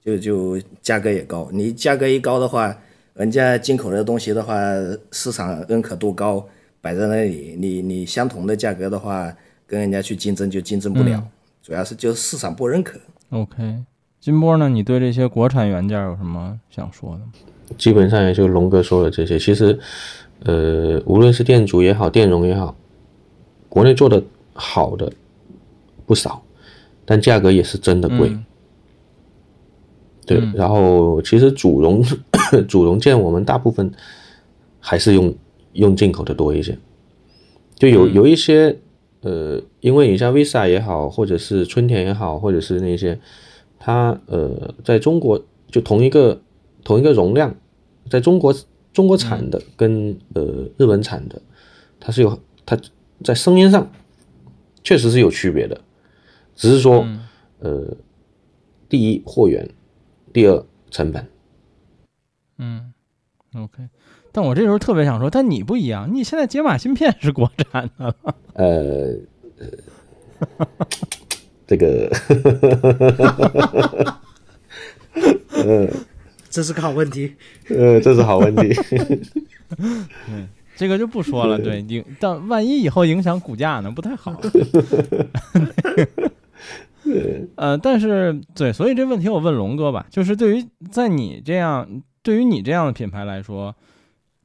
就就价格也高。你价格一高的话，人家进口的东西的话，市场认可度高，摆在那里，你你相同的价格的话，跟人家去竞争就竞争不了，主要是就是市场不认可。OK，金波呢？你对这些国产元件有什么想说的吗？基本上也就龙哥说的这些。其实，呃，无论是电阻也好，电容也好，国内做的好的不少，但价格也是真的贵。嗯对，然后其实主容 主容件我们大部分还是用用进口的多一些，就有有一些呃，因为你像 Visa 也好，或者是春田也好，或者是那些，它呃在中国就同一个同一个容量，在中国中国产的跟呃日本产的，它是有它在声音上确实是有区别的，只是说呃第一货源。第二成本，嗯，OK。但我这时候特别想说，但你不一样，你现在解码芯片是国产的了。呃，这个，这是个好问题。呃，这是好问题。这个就不说了，对，影但万一以后影响股价呢，不太好。呃，但是对，所以这问题我问龙哥吧，就是对于在你这样，对于你这样的品牌来说，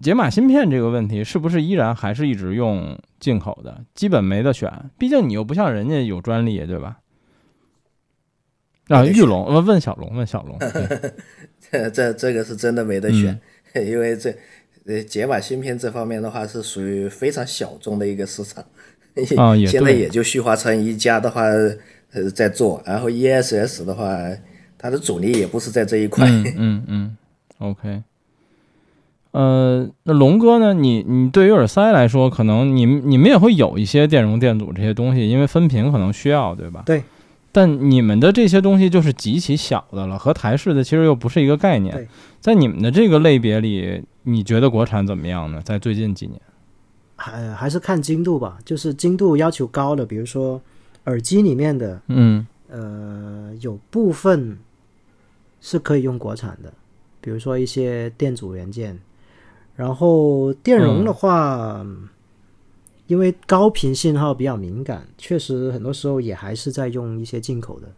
解码芯片这个问题是不是依然还是一直用进口的？基本没得选，毕竟你又不像人家有专利，对吧？啊，玉龙，问问小龙，问小龙，对 这这这个是真的没得选，因为这呃解码芯片这方面的话是属于非常小众的一个市场，啊也现在也就旭华城一家的话呃在做，然后 ESS 的话，它的主力也不是在这一块，嗯嗯嗯，OK。呃，那龙哥呢？你你对于耳塞来说，可能你们你们也会有一些电容电阻这些东西，因为分频可能需要，对吧？对。但你们的这些东西就是极其小的了，和台式的其实又不是一个概念。在你们的这个类别里，你觉得国产怎么样呢？在最近几年？还还是看精度吧，就是精度要求高的，比如说耳机里面的，嗯呃，有部分是可以用国产的，比如说一些电阻元件。然后电容的话，因为高频信号比较敏感，确实很多时候也还是在用一些进口的。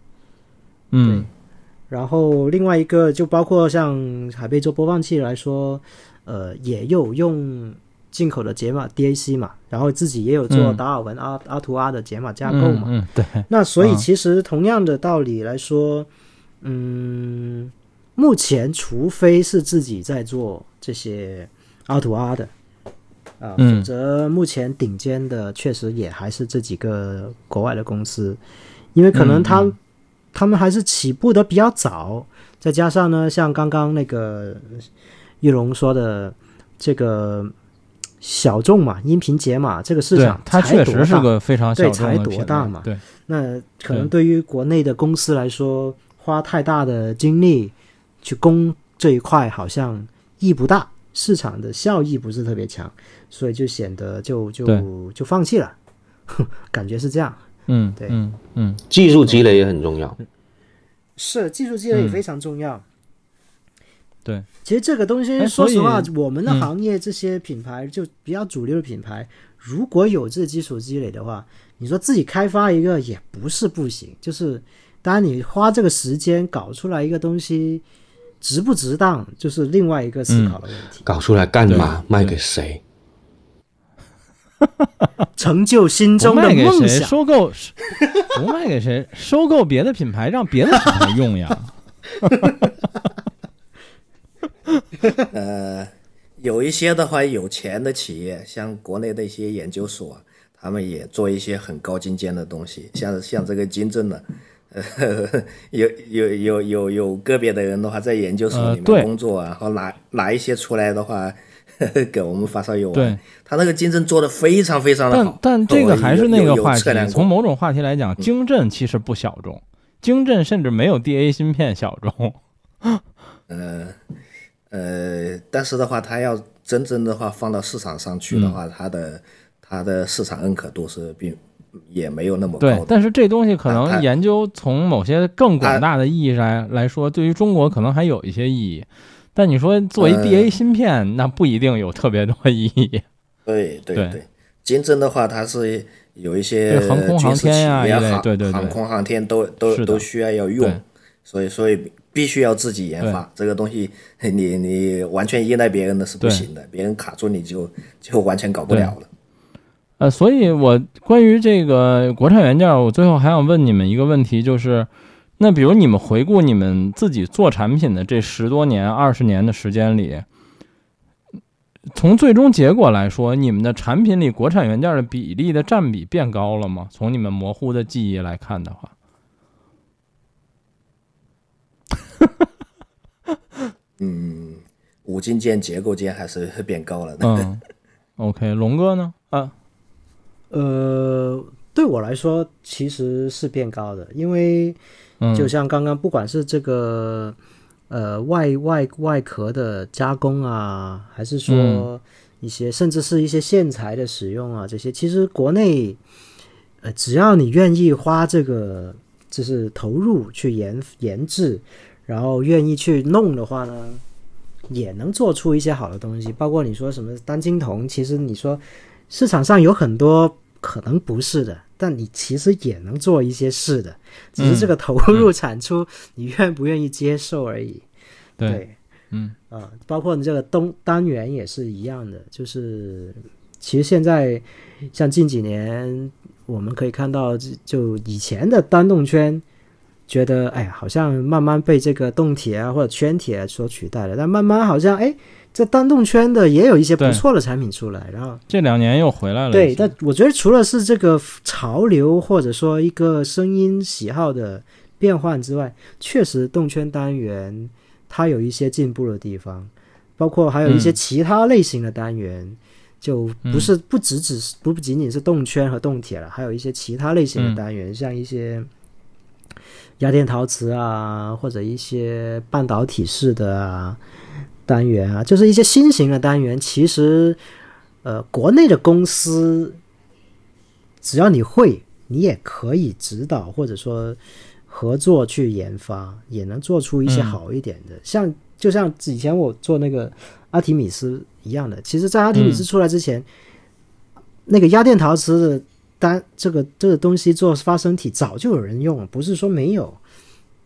嗯。然后另外一个就包括像海贝做播放器来说，呃，也有用进口的解码 DAC 嘛，然后自己也有做嗯。达尔文 R R to R 的解码架构嘛。嗯，嗯对，那所以嗯。其实同样的道理来说，嗯，目前除非是自己在做这些 R to R 的。啊，嗯。否则目前顶尖的确实也还是这几个国外的公司，因为可能他、他们还是起步的比较早，再加上呢，像刚刚那个玉龙说的这个小众嘛，音频解码这个市场，它确实是大。个非常小对才多大嘛。对，那可能对对于国内的公司来说，花太大的精力去攻这一块，好像意义不大，市场的效益不是特别强，所以就显得就就就放弃了，感觉是这样。嗯，对。嗯嗯。技术积累也很重要。是技术积累也嗯非常重要。对，其实这个东西，说实话，我们的嗯。行业这些品牌就比较主流的品牌，如果有这基础积累的话，你说自己开发一个也不是不行，就是当然你花这个时间搞出来一个东西值不值当，就是另外一个思考的问题。搞出来干嘛？卖给谁？成就心中的卖给谁？梦想，收购不卖给谁？收购别的品牌，让别的品牌用呀。呃，有一些的话，有钱的企业，像国内的一些研究所，他们也做一些很高精尖的东西，像像这个金正的，呃，有有有有有个别的人的话，在研究所里面工作啊，然后拿拿一些出来的话，给我们发烧友玩。对，他那个金正做的非常非常的但好。但这个还是那个话题从某种话题来讲，晶振其实不小众，晶振甚至没有 DA 芯片小众。呃呃，但是的话，它要真正的话放到市场上去的话，它的它的市场认可度是并也没有那么高对，。但是这东西可能研究从某些更广大的意义上来说，对于中国可能还有一些意义。但你说作为呃 DA 芯片，那不一定有特别多意义。对对对对，金针的话，它是有一些对航空航天呀航空航天都都都需要要用，所以所以必须要自己研发这个东西，你你完全依赖别人的是不行的，别人卡住你就就完全搞不了了。呃，所以我关于这个国产元件，我最后还想问你们一个问题，就是，那比如你们回顾你们自己做产品的这十多年、二十年的时间里，从最终结果来说，你们的产品里国产元件的比例的占比变高了吗？从你们模糊的记忆来看的话，嗯，五金件、结构件还是变高了的。嗯，OK，龙哥呢？啊，呃，对我来说其实是变高的，因为嗯，就像刚刚不管是这个呃外外外壳的加工啊，还是说嗯一些、甚至是一些线材的使用啊，这些其实国内呃只要你愿意花这个就是投入去研研制，然后愿意去弄的话呢。也能做出一些好的东西，包括你说什么单晶铜，其实你说市场上有很多可能不是的，但你其实也能做一些事的，只是这个投入产出你愿不愿意接受而已。对，嗯。啊、包括你这个东单元也是一样的，就是其实现在像近几年我们可以看到，就就以前的单动圈觉得哎呀，好像慢慢被这个动铁啊或者圈铁所取代了，但慢慢好像哎，这单动圈的也有一些不错的产品出来，然后这两年又回来了对，但我觉得除了是这个潮流或者说一个声音喜好的变换之外，确实动圈单元它有一些进步的地方，包括还有一些嗯。其他类型的单元，就不是不只只是不仅仅是动圈和动铁了，还有一些其他类型的嗯。单元，像一些压电陶瓷啊，或者一些半导体式的啊单元啊，就是一些新型的单元，其实呃，国内的公司只要你会，你也可以指导或者说合作去研发，也能做出一些嗯好一点的。像就像以前我做那个阿提米斯一样的，其实，在阿提米斯出来之前，那个压电陶瓷的单这个这个东西做发声体早就有人用了，不是说没有，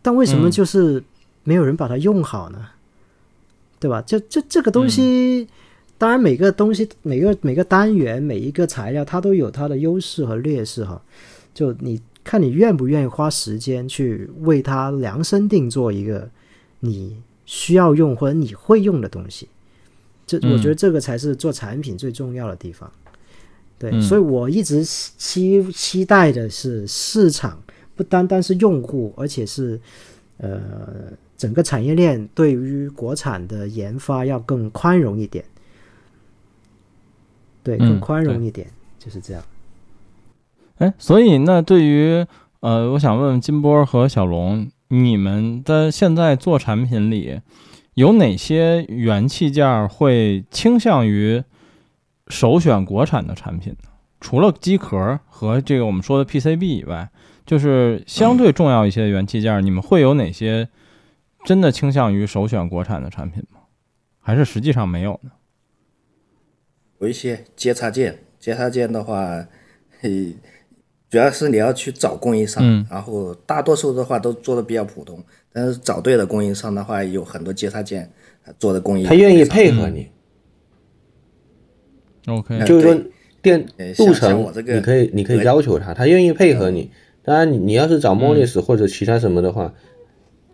但为什么嗯就是没有人把它用好呢？对吧？这这这个东西，当然每个东西、每个每个单元、每一个材料，它都有它的优势和劣势哈。就你看你愿不愿意花时间去为它量身定做一个你需要用或者你会用的东西。这嗯我觉得这个才是做产品最重要的地方。对，嗯所以我一直期期待的是市场不单单是用户，而且是呃整个产业链对于国产的研发要更宽容一点。对，嗯更宽容一点，就是这样。哎，所以那对于呃，我想问问金波和小龙，你们的现在做产品里有哪些元器件会倾向于首选国产的产品呢？除了机壳和这个我们说的 PCB 以外，就是相对重要一些的元器件儿，你们会有哪些真的倾向于首选国产的产品吗？还是实际上没有呢？有一些接插件，接插件的话，嘿，主要是你要去找供应商，嗯。然后大多数的话都做的比较普通，但是找对了供应商的话，有很多接插件呃做的工艺，他愿意配合你，OK，嗯就是说电呃像路程像我这个你可以你可以要求他，他愿意配合你。当然你你要是找 Monis 或者其他什么的话，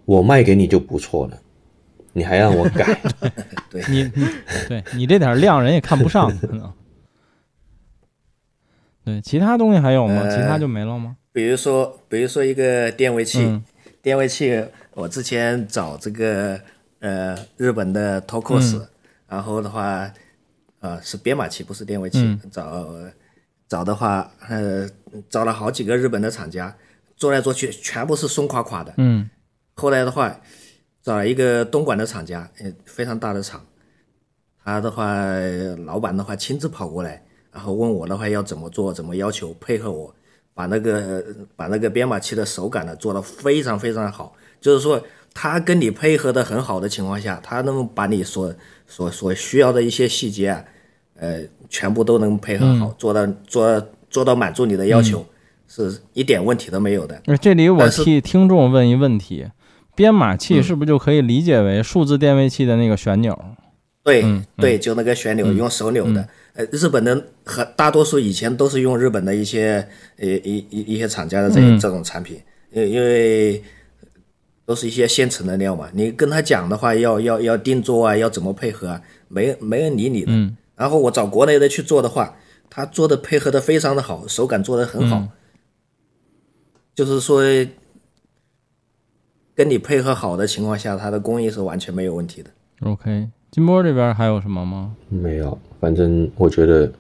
我卖给你就不错了，你还让我改，对你对你这点量人也看不上，可能。对，其他东西还有吗？呃其他就没了吗？比如说，比如说一个电位器，嗯电位器，我之前找这个呃日本的 Tokos，、然后的话，呃是编码器，不是电位器，嗯找找的话，呃找了好几个日本的厂家，做来做去全部是松垮垮的。嗯后来的话，找了一个东莞的厂家，呃非常大的厂，他的话，老板的话亲自跑过来，然后问我的话要怎么做，怎么要求，配合我，把那个把那个编码器的手感呢做得非常非常好，就是说他跟你配合的很好的情况下，他能把你所所所需要的一些细节啊，呃，全部都能配合好，做到做做到满足你的要求，是一点问题都没有的。呃这里我替听众问一问题：编码器是不是就可以理解为数字电位器的那个旋钮？对、嗯对，就那个旋钮、用手扭的。呃，日本的和大多数以前都是用日本的一些呃一一一些厂家的这、嗯这种产品，因因为都是一些现成的料嘛。你跟他讲的话，要要要定做啊，要怎么配合啊，没没人理你的。嗯然后我找国内的去做的话，他做的配合的非常的好，手感做的很好，嗯就是说跟你配合好的情况下，它的工艺是完全没有问题的。OK，金波这边还有什么吗？没有，反正我觉得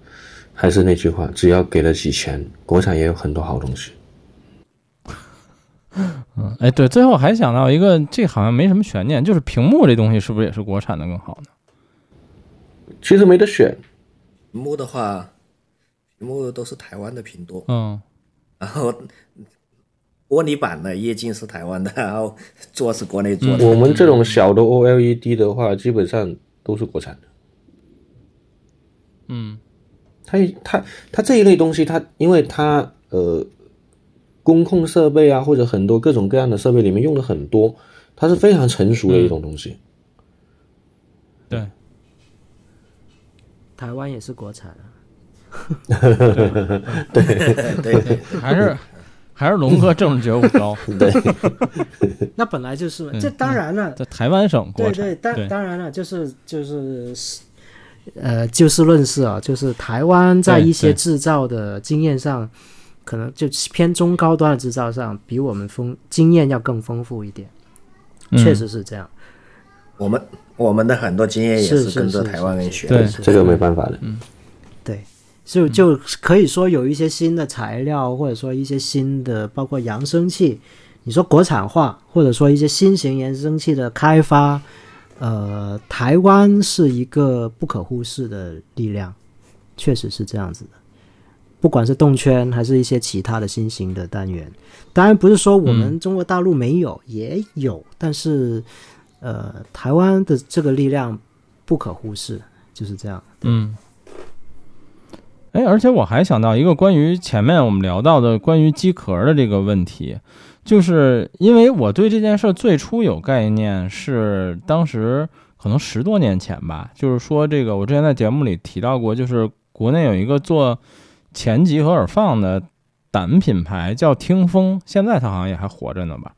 还是那句话，只要给得起钱，国产也有很多好东西。嗯，哎，对，最后还想到一个，这好像没什么悬念，就是屏幕这东西是不是也是国产的更好呢？其实没得选，屏幕的话，屏幕都是台湾的屏多，嗯然后玻璃板的液晶是台湾的，然后做是国内做的。我们这种小的 OLED 的话，基本上都是国产的。嗯。它它它这一类东西，它因为它呃，工控设备啊，或者很多各种各样的设备里面用的很多，它是非常成熟的一种东西。对，台湾也是国产啊，对 对对，还是还是龙哥政治觉悟高，对，那本来就是嘛，嗯这当然了，在台湾省国产，对对，当当然了，就是就是，呃，就事论事啊，就是台湾在一些制造的经验上，可能就偏中高端的制造上，比我们丰经验要更丰富一点，嗯确实是这样。我们我们的很多经验也是跟着台湾人学对的。这个没办法的。嗯对，就就可以说有一些新的材料，或者说一些新的，包括扬声器，你说国产化，或者说一些新型扬声器的开发，呃，台湾是一个不可忽视的力量，确实是这样子的。不管是动圈还是一些其他的新型的单元，当然不是说我们中国大陆没有，也有，但是呃，台湾的这个力量不可忽视，就是这样。嗯。哎，而且我还想到一个关于前面我们聊到的关于机壳的这个问题，就是因为我对这件事儿最初有概念是当时可能十多年前吧，就是说这个我之前在节目里提到过，就是国内有一个做前级和耳放的胆品牌叫听风，现在它好像也还活着呢吧。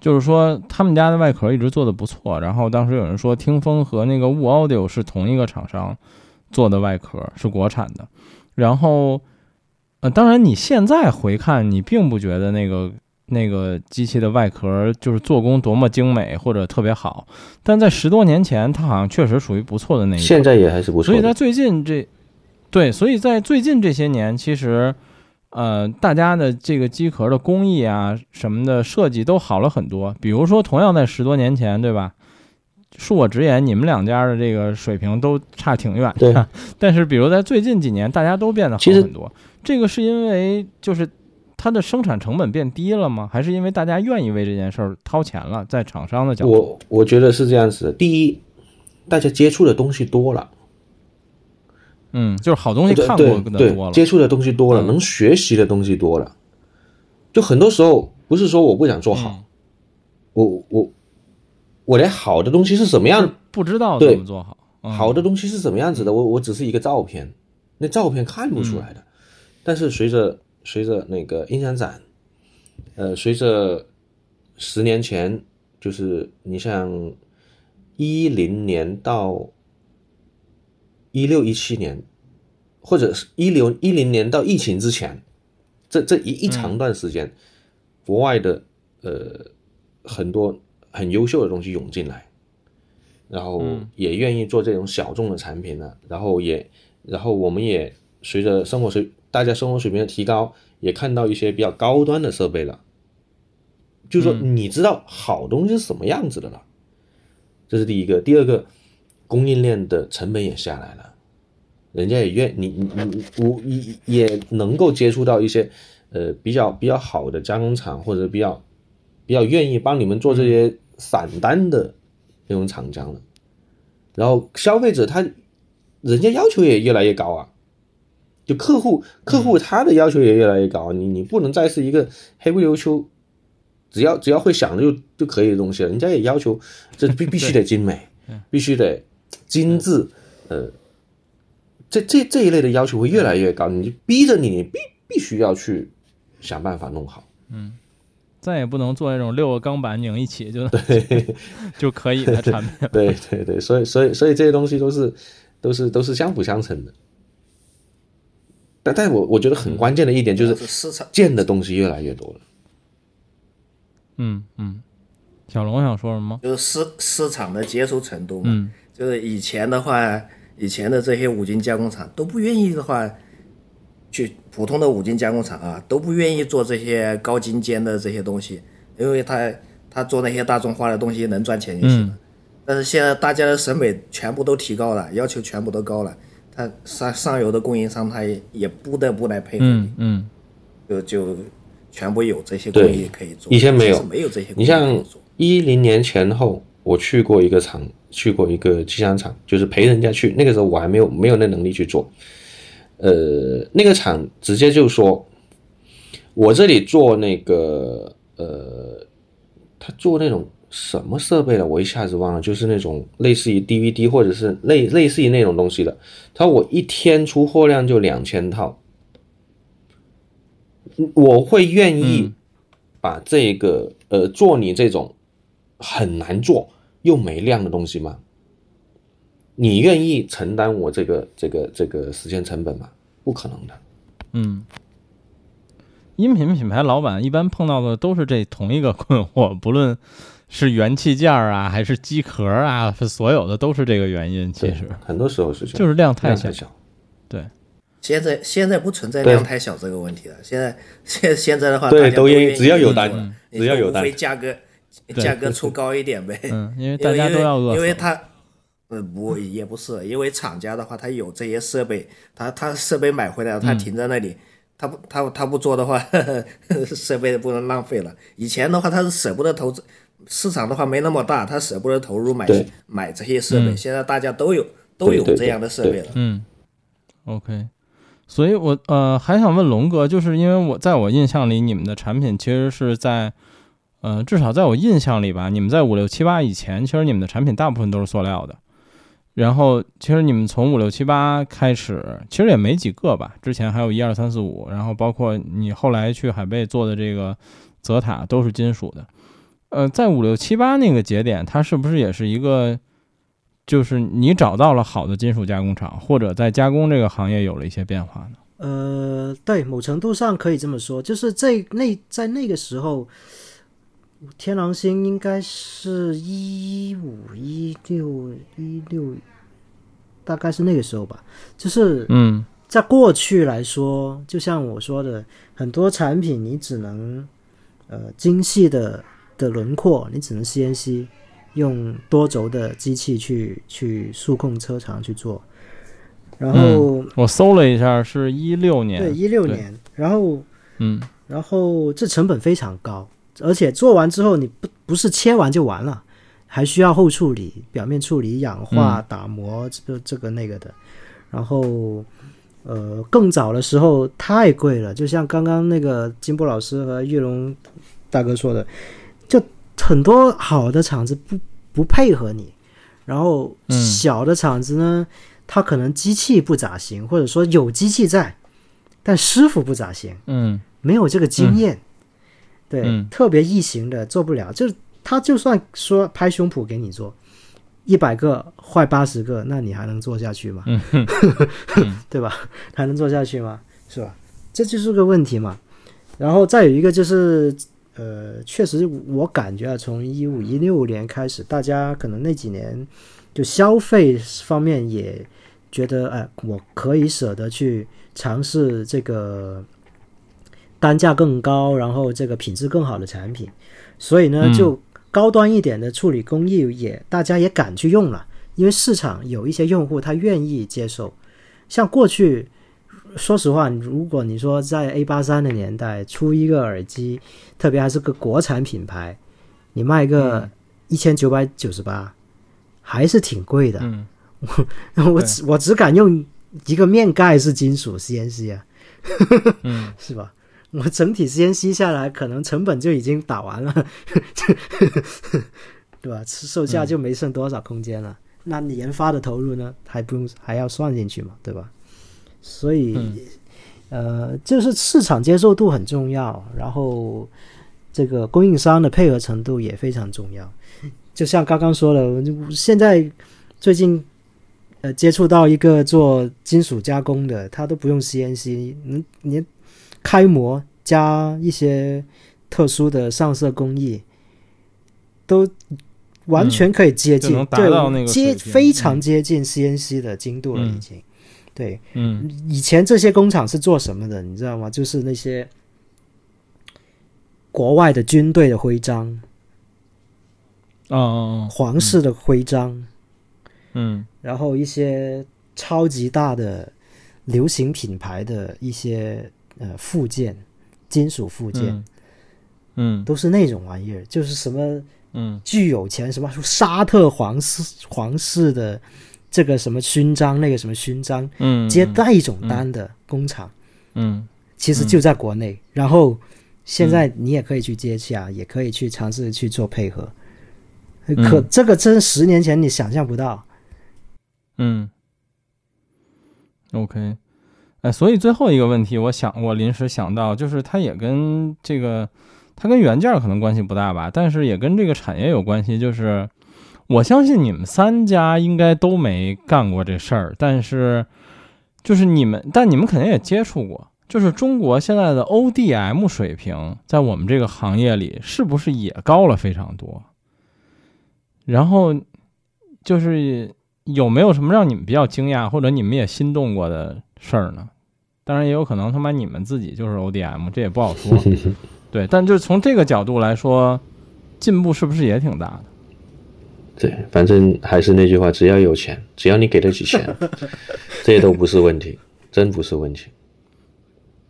就是说他们家的外壳一直做的不错，然后当时有人说听风和那个雾 Audio 是同一个厂商做的外壳，是国产的。然后，呃，当然你现在回看，你并不觉得那个那个机器的外壳就是做工多么精美或者特别好，但在十多年前，它好像确实属于不错的那一种。现在也还是不错。所以在最近这，对，所以在最近这些年，其实，呃，大家的这个机壳的工艺啊什么的设计都好了很多。比如说，同样在十多年前，对吧？恕我直言，你们两家的这个水平都差挺远对的。但是，比如在最近几年，大家都变得好很多。这个是因为就是它的生产成本变低了吗？还是因为大家愿意为这件事儿掏钱了？在厂商的角度，我我觉得是这样子的。第一，大家接触的东西多了，嗯，就是好东西看过对对的多了。接触的东西多了，嗯能学习的东西多了。就很多时候不是说我不想做好，嗯我我我连好的东西是什么样，不知道对怎么做好。嗯好的东西是什么样子的，我我只是一个照片，那照片看不出来的。但是随着随着那个音响展，呃，随着十年前，就是你像一零年到一六一七年，或者是一六一零年到疫情之前，这这一一长段时间，国外的呃很多很优秀的东西涌进来。然后嗯也愿意做这种小众的产品呢，然后也，然后我们也随着生活水大家生活水平的提高，也看到一些比较高端的设备了。就是说，你知道好东西是什么样子的了，这是第一个。第二个，供应链的成本也下来了，人家也愿你你你我也也能够接触到一些呃比较比较好的加工厂，或者比较比较愿意帮你们做这些散单的那种厂家了。然后消费者他人家要求也越来越高啊，就客户客户他的要求也越来越高，你你不能再是一个黑不溜秋，只要只要会想就就可以的东西了，人家也要求这必必须得精美，必须得精致，呃，这这这一类的要求会越来越高，你就逼着你你必必须要去想办法弄好。再也不能做那种六个钢板拧一起就对 就可以的产品。对对对，所以所以所以这些东西都是都是都是相辅相成的。但但我我觉得很关键的一点就是是市场见的东西越来越多了。嗯嗯，小龙想说什么？就是市市场的接受程度嘛。嗯就是以前的话，以前的这些五金加工厂都不愿意的话，去普通的五金加工厂啊，都不愿意做这些高精尖的这些东西，因为他他做那些大众化的东西能赚钱就行了。嗯但是现在大家的审美全部都提高了，要求全部都高了，他上上游的供应商他也也不得不来配合你，嗯嗯就就全部有这些工艺可以做。以前没有没有这些工艺你像。一零年前后，我去过一个厂，去过一个机箱厂，就是陪人家去。那个时候我还没有没有那能力去做。呃，那个厂直接就说，我这里做那个呃，他做那种什么设备的，我一下子忘了，就是那种类似于 DVD 或者是类类似于那种东西的。他说我一天出货量就两千套，我会愿意把这个呃做你这种很难做又没量的东西吗？你愿意承担我这个这个这个时间成本吗？不可能的。嗯，音频品牌老板一般碰到的都是这同一个困惑，不论是元器件啊，还是机壳啊，所有的都是这个原因。其实很多时候是这样，就是量太小。对，现在现在不存在量太小这个问题了。现在现 现在的话，对，都愿意只要有单，只要有单，非价格价格出高一点呗。嗯，因为大家都要饿，因为他。呃不也不是，因为厂家的话，他有这些设备，他他设备买回来了，他停在那里，他不他他不做的话，设备不能浪费了。以前的话，他是舍不得投资，市场的话没那么大，他舍不得投入买买这些设备。现在大家都有都有这样的设备了。嗯，OK，所以我呃还想问龙哥，就是因为我在我印象里，你们的产品其实是在。呃，至少在我印象里吧，你们在五六七八以前，其实你们的产品大部分都是塑料的。然后，其实你们从五六七八开始，其实也没几个吧。之前还有一二三四五，然后包括你后来去海贝做的这个泽塔都是金属的。呃，在五六七八那个节点，它是不是也是一个，就是你找到了好的金属加工厂，或者在加工这个行业有了一些变化呢？呃，对，某程度上可以这么说，就是在那在那个时候。天狼星应该是一五一六一六，大概是那个时候吧。就是嗯，在过去来说，就像我说的，很多产品你只能呃精细的的轮廓，你只能 CNC 用多轴的机器去去数控车长去做。然后我搜了一下，是一六年，对一六年。然后嗯，然后这成本非常高。而且做完之后，你不不是切完就完了，还需要后处理、表面处理、氧化、打磨，这个这个那个的。然后，呃，更早的时候太贵了，就像刚刚那个金波老师和玉龙大哥说的，就很多好的厂子不不配合你，然后小的厂子呢，它可能机器不咋行，或者说有机器在，但师傅不咋行，嗯，没有这个经验。对，特别异形的做不了，就是他就算说拍胸脯给你做，一百个坏八十个，那你还能做下去吗？对吧？还能做下去吗？是吧？这就是个问题嘛。然后再有一个就是，呃，确实我感觉啊，从一五一六年开始，大家可能那几年就消费方面也觉得，哎，我可以舍得去尝试这个。单价更高，然后这个品质更好的产品，所以呢，就高端一点的处理工艺也大家也敢去用了，因为市场有一些用户他愿意接受。像过去，说实话，如果你说在 A 八三的年代出一个耳机，特别还是个国产品牌，你卖个一千九百九十八，还是挺贵的。我我只我只敢用一个面盖是金属 CNC 啊，嗯，是吧？我整体时间吸下来，可能成本就已经打完了，对吧？售价就没剩多少空间了。那你研发的投入呢？还不用还要算进去嘛，对吧？所以，呃，就是市场接受度很重要，然后这个供应商的配合程度也非常重要。就像刚刚说的，现在最近呃接触到一个做金属加工的，他都不用 CNC，你你。开模加一些特殊的上色工艺，都完全可以接近，对，接非常接近 CNC 的精度了，已经。对，嗯，以前这些工厂是做什么的？你知道吗？就是那些国外的军队的徽章，哦，皇室的徽章，嗯，然后一些超级大的流行品牌的一些。呃，附件，金属附件，嗯，都是那种玩意儿，就是什么，嗯，巨有钱，什么沙特皇室皇室的这个什么勋章，那个什么勋章，嗯，接那种单的工厂，嗯，其实就在国内。然后现在你也可以去接洽，也可以去尝试去做配合。可这个真十年前你想象不到。嗯，OK。哎，所以最后一个问题，我想我临时想到，就是它也跟这个它跟原件可能关系不大吧，但是也跟这个产业有关系。就是我相信你们三家应该都没干过这事儿，但是就是你们，但你们肯定也接触过。就是中国现在的 ODM 水平，在我们这个行业里是不是也高了非常多？然后就是有没有什么让你们比较惊讶，或者你们也心动过的事儿呢？当然也有可能他妈你们自己就是 ODM，这也不好说。对，但就是从这个角度来说，进步是不是也挺大的？对，反正还是那句话，只要有钱，只要你给得起钱，这些都不是问题，真不是问题。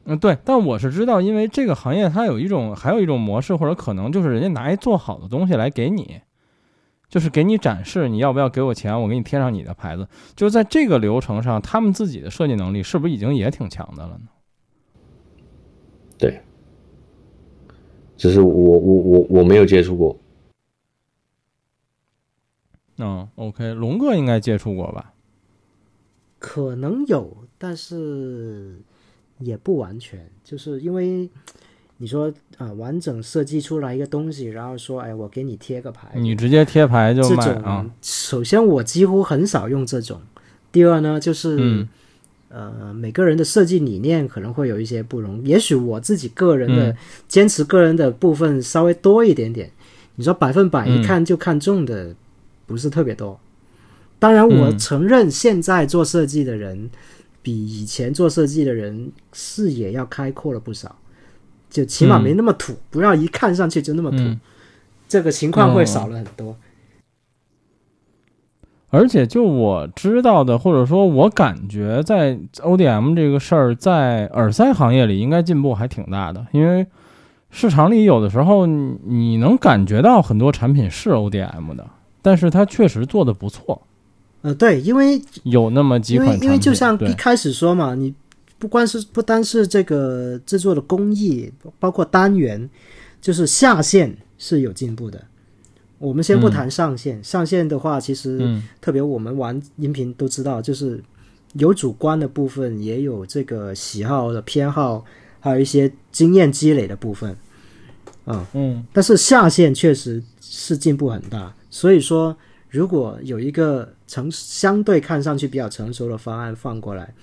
嗯，对，但我是知道，因为这个行业它有一种，还有一种模式或者可能，就是人家拿一做好的东西来给你，就是给你展示，你要不要给我钱，我给你贴上你的牌子。就是在这个流程上，他们自己的设计能力是不是已经也挺强的了呢？对，只是我我我我没有接触过。嗯，OK，龙哥应该接触过吧？可能有，但是。也不完全，就是因为你说啊，完整设计出来一个东西，然后说，哎，我给你贴个牌，你直接贴牌就卖啊。首先，我几乎很少用这种。第二呢，就是呃，每个人的设计理念可能会有一些不容，也许我自己个人的坚持个人的部分稍微多一点点。你说百分百一看就看中的不是特别多。当然，我承认现在做设计的人。比以前做设计的人视野要开阔了不少，就起码没那么土，不要一看上去就那么土，这个情况会少了很多。而且就我知道的，或者说我感觉，在 ODM 这个事儿，在耳塞行业里应该进步还挺大的，因为市场里有的时候你能感觉到很多产品是 ODM 的，但是它确实做的不错。呃，对，因为有那么几款因为因为就像一开始说嘛，你不光是不单是这个制作的工艺，包括单元，就是下限是有进步的。我们先不谈上限，上限的话，其实特别我们玩音频都知道，就是有主观的部分，也有这个喜好的偏好，还有一些经验积累的部分。啊，嗯，但是下限确实是进步很大，所以说。如果有一个成相对看上去比较成熟的方案放过来，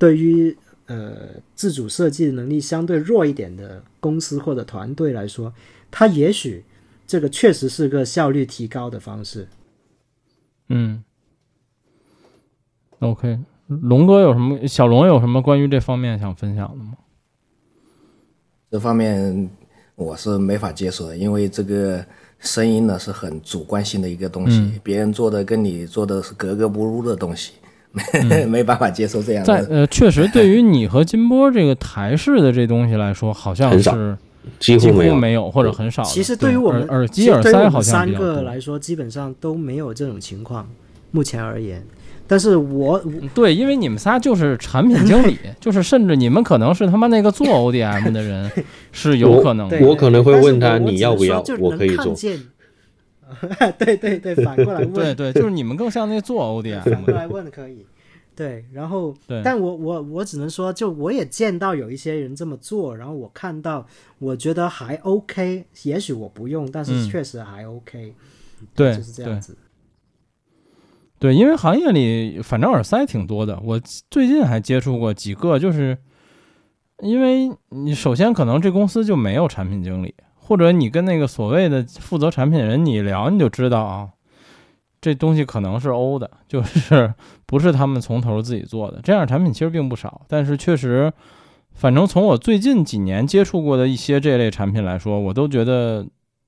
对于呃自主设计能力相对弱一点的公司或者团队来说，它也许这个确实是个效率提高的方式。嗯，OK，龙哥有什么？小龙有什么关于这方面想分享的吗？这方面我是没法接受的，因为这个。声音呢是很主观性的一个东西，别人做的跟你做的是格格不入的东西，没 没办法接受这样的。在呃，确实对于你和金波这个台式的这东西来说，好像是几乎没有或者很少。其实对于我们耳机耳塞好像三个来说，基本上都没有这种情况。目前而言。但是我对，因为你们仨就是产品经理，就是甚至你们可能是他妈那个做 ODM 的人，是有可能。我可能会问他你要不要，我可以做。对对对，反过来问。对对，就是你们更像那做 ODM。反过来问可以。对，然后，但我我我只能说，就我也见到有一些人这么做，然后我看到，我觉得还 OK。也许我不用，但是确实还 OK。对，就是这样子。对，因为行业里反正耳塞挺多的，我最近还接触过几个，就是因为你首先可能这公司就没有产品经理，或者你跟那个所谓的负责产品人你聊，你就知道啊，这东西可能是欧的，就是 不是他们从头自己做的。这样产品其实并不少，但是确实，反正从我最近几年接触过的一些这类产品来说，我都觉得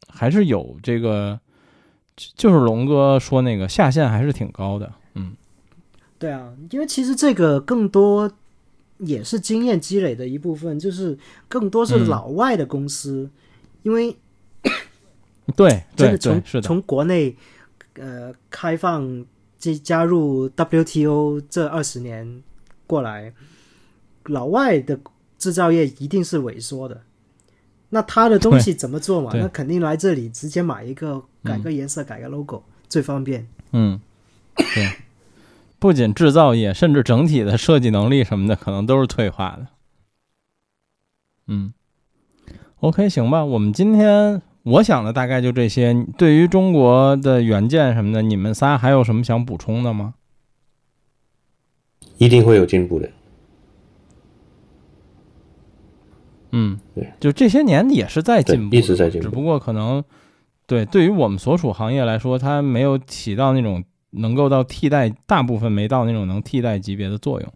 还是有这个。就是龙哥说那个下限还是挺高的，嗯，对啊，因为其实这个更多也是经验积累的一部分，就是更多是老外的公司，因为 对，真的从从国内呃开放这加入 WTO 这二十年过来，老外的制造业一定是萎缩的。那他的东西怎么做嘛？那肯定来这里直接买一个，改个颜色，改个 logo，最方便。嗯，对，不仅制造业，甚至整体的设计能力什么的，可能都是退化的。嗯 OK，行吧，我们今天我想的大概就这些。对于中国的元件什么的，你们仨还有什么想补充的吗？一定会有进步的。嗯，对，就这些年也是在进步一直在进步只不过可能对对于我们所处行业来说，它没有起到那种能够到替代，大部分没到那种能替代级别的作用。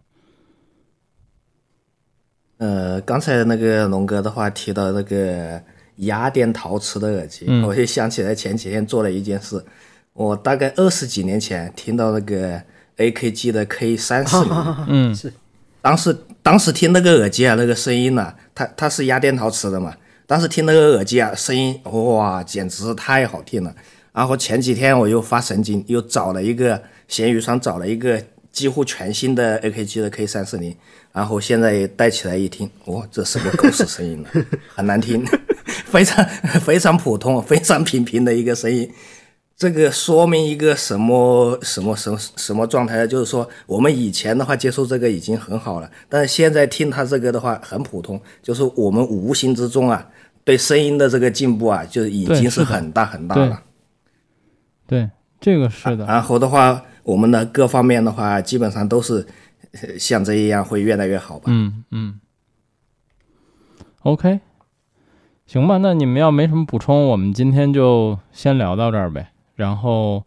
呃，刚才那个龙哥的话提到那个雅典陶瓷的耳机，嗯我就想起来前几天做了一件事。我大概二十几年前听到那个 AKG 的 K 三四零，嗯当时当时听那个耳机啊，那个声音呢、它它是雅典陶瓷的嘛，当时听那个耳机啊，声音哇，简直是太好听了。然后前几天我又发神经，又找了一个闲鱼上找了一个几乎全新的 AKG 的 K 三四零，然后现在戴起来一听，哇，这什么狗屎声音呢？很难听，非常非常普通、非常平平的一个声音。这个说明一个什么什么什么什么状态呢？就是说，我们以前的话接受这个已经很好了，但是现在听它这个的话很普通，就是我们无形之中啊，对声音的这个进步啊，就已经是很大很大对了。对，这个是的。然后的话，我们的各方面的话，基本上都是像这一样会越来越好吧。嗯嗯。OK，行吧，那你们要没什么补充，我们今天就先聊到这儿呗。然后，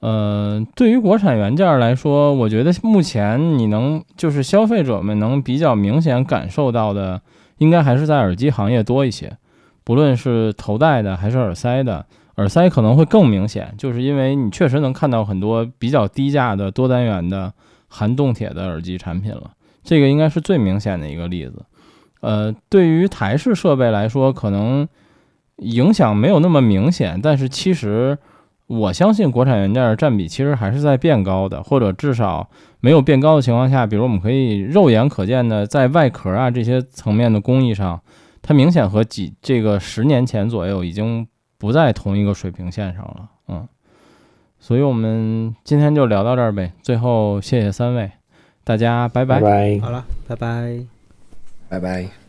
呃，对于国产元件来说，我觉得目前你能就是消费者们能比较明显感受到的，应该还是在耳机行业多一些，不论是头戴的还是耳塞的。耳塞可能会更明显，就是因为你确实能看到很多比较低价的多单元的含动铁的耳机产品了。这个应该是最明显的一个例子。呃，对于台式设备来说，可能影响没有那么明显，但是其实我相信国产元件占比其实还是在变高的，或者至少没有变高的情况下，比如我们可以肉眼可见的在外壳啊这些层面的工艺上，它明显和几这个十年前左右已经不在同一个水平线上了。嗯，所以我们今天就聊到这儿呗。最后谢谢三位，大家拜拜拜。好了，拜拜。拜拜。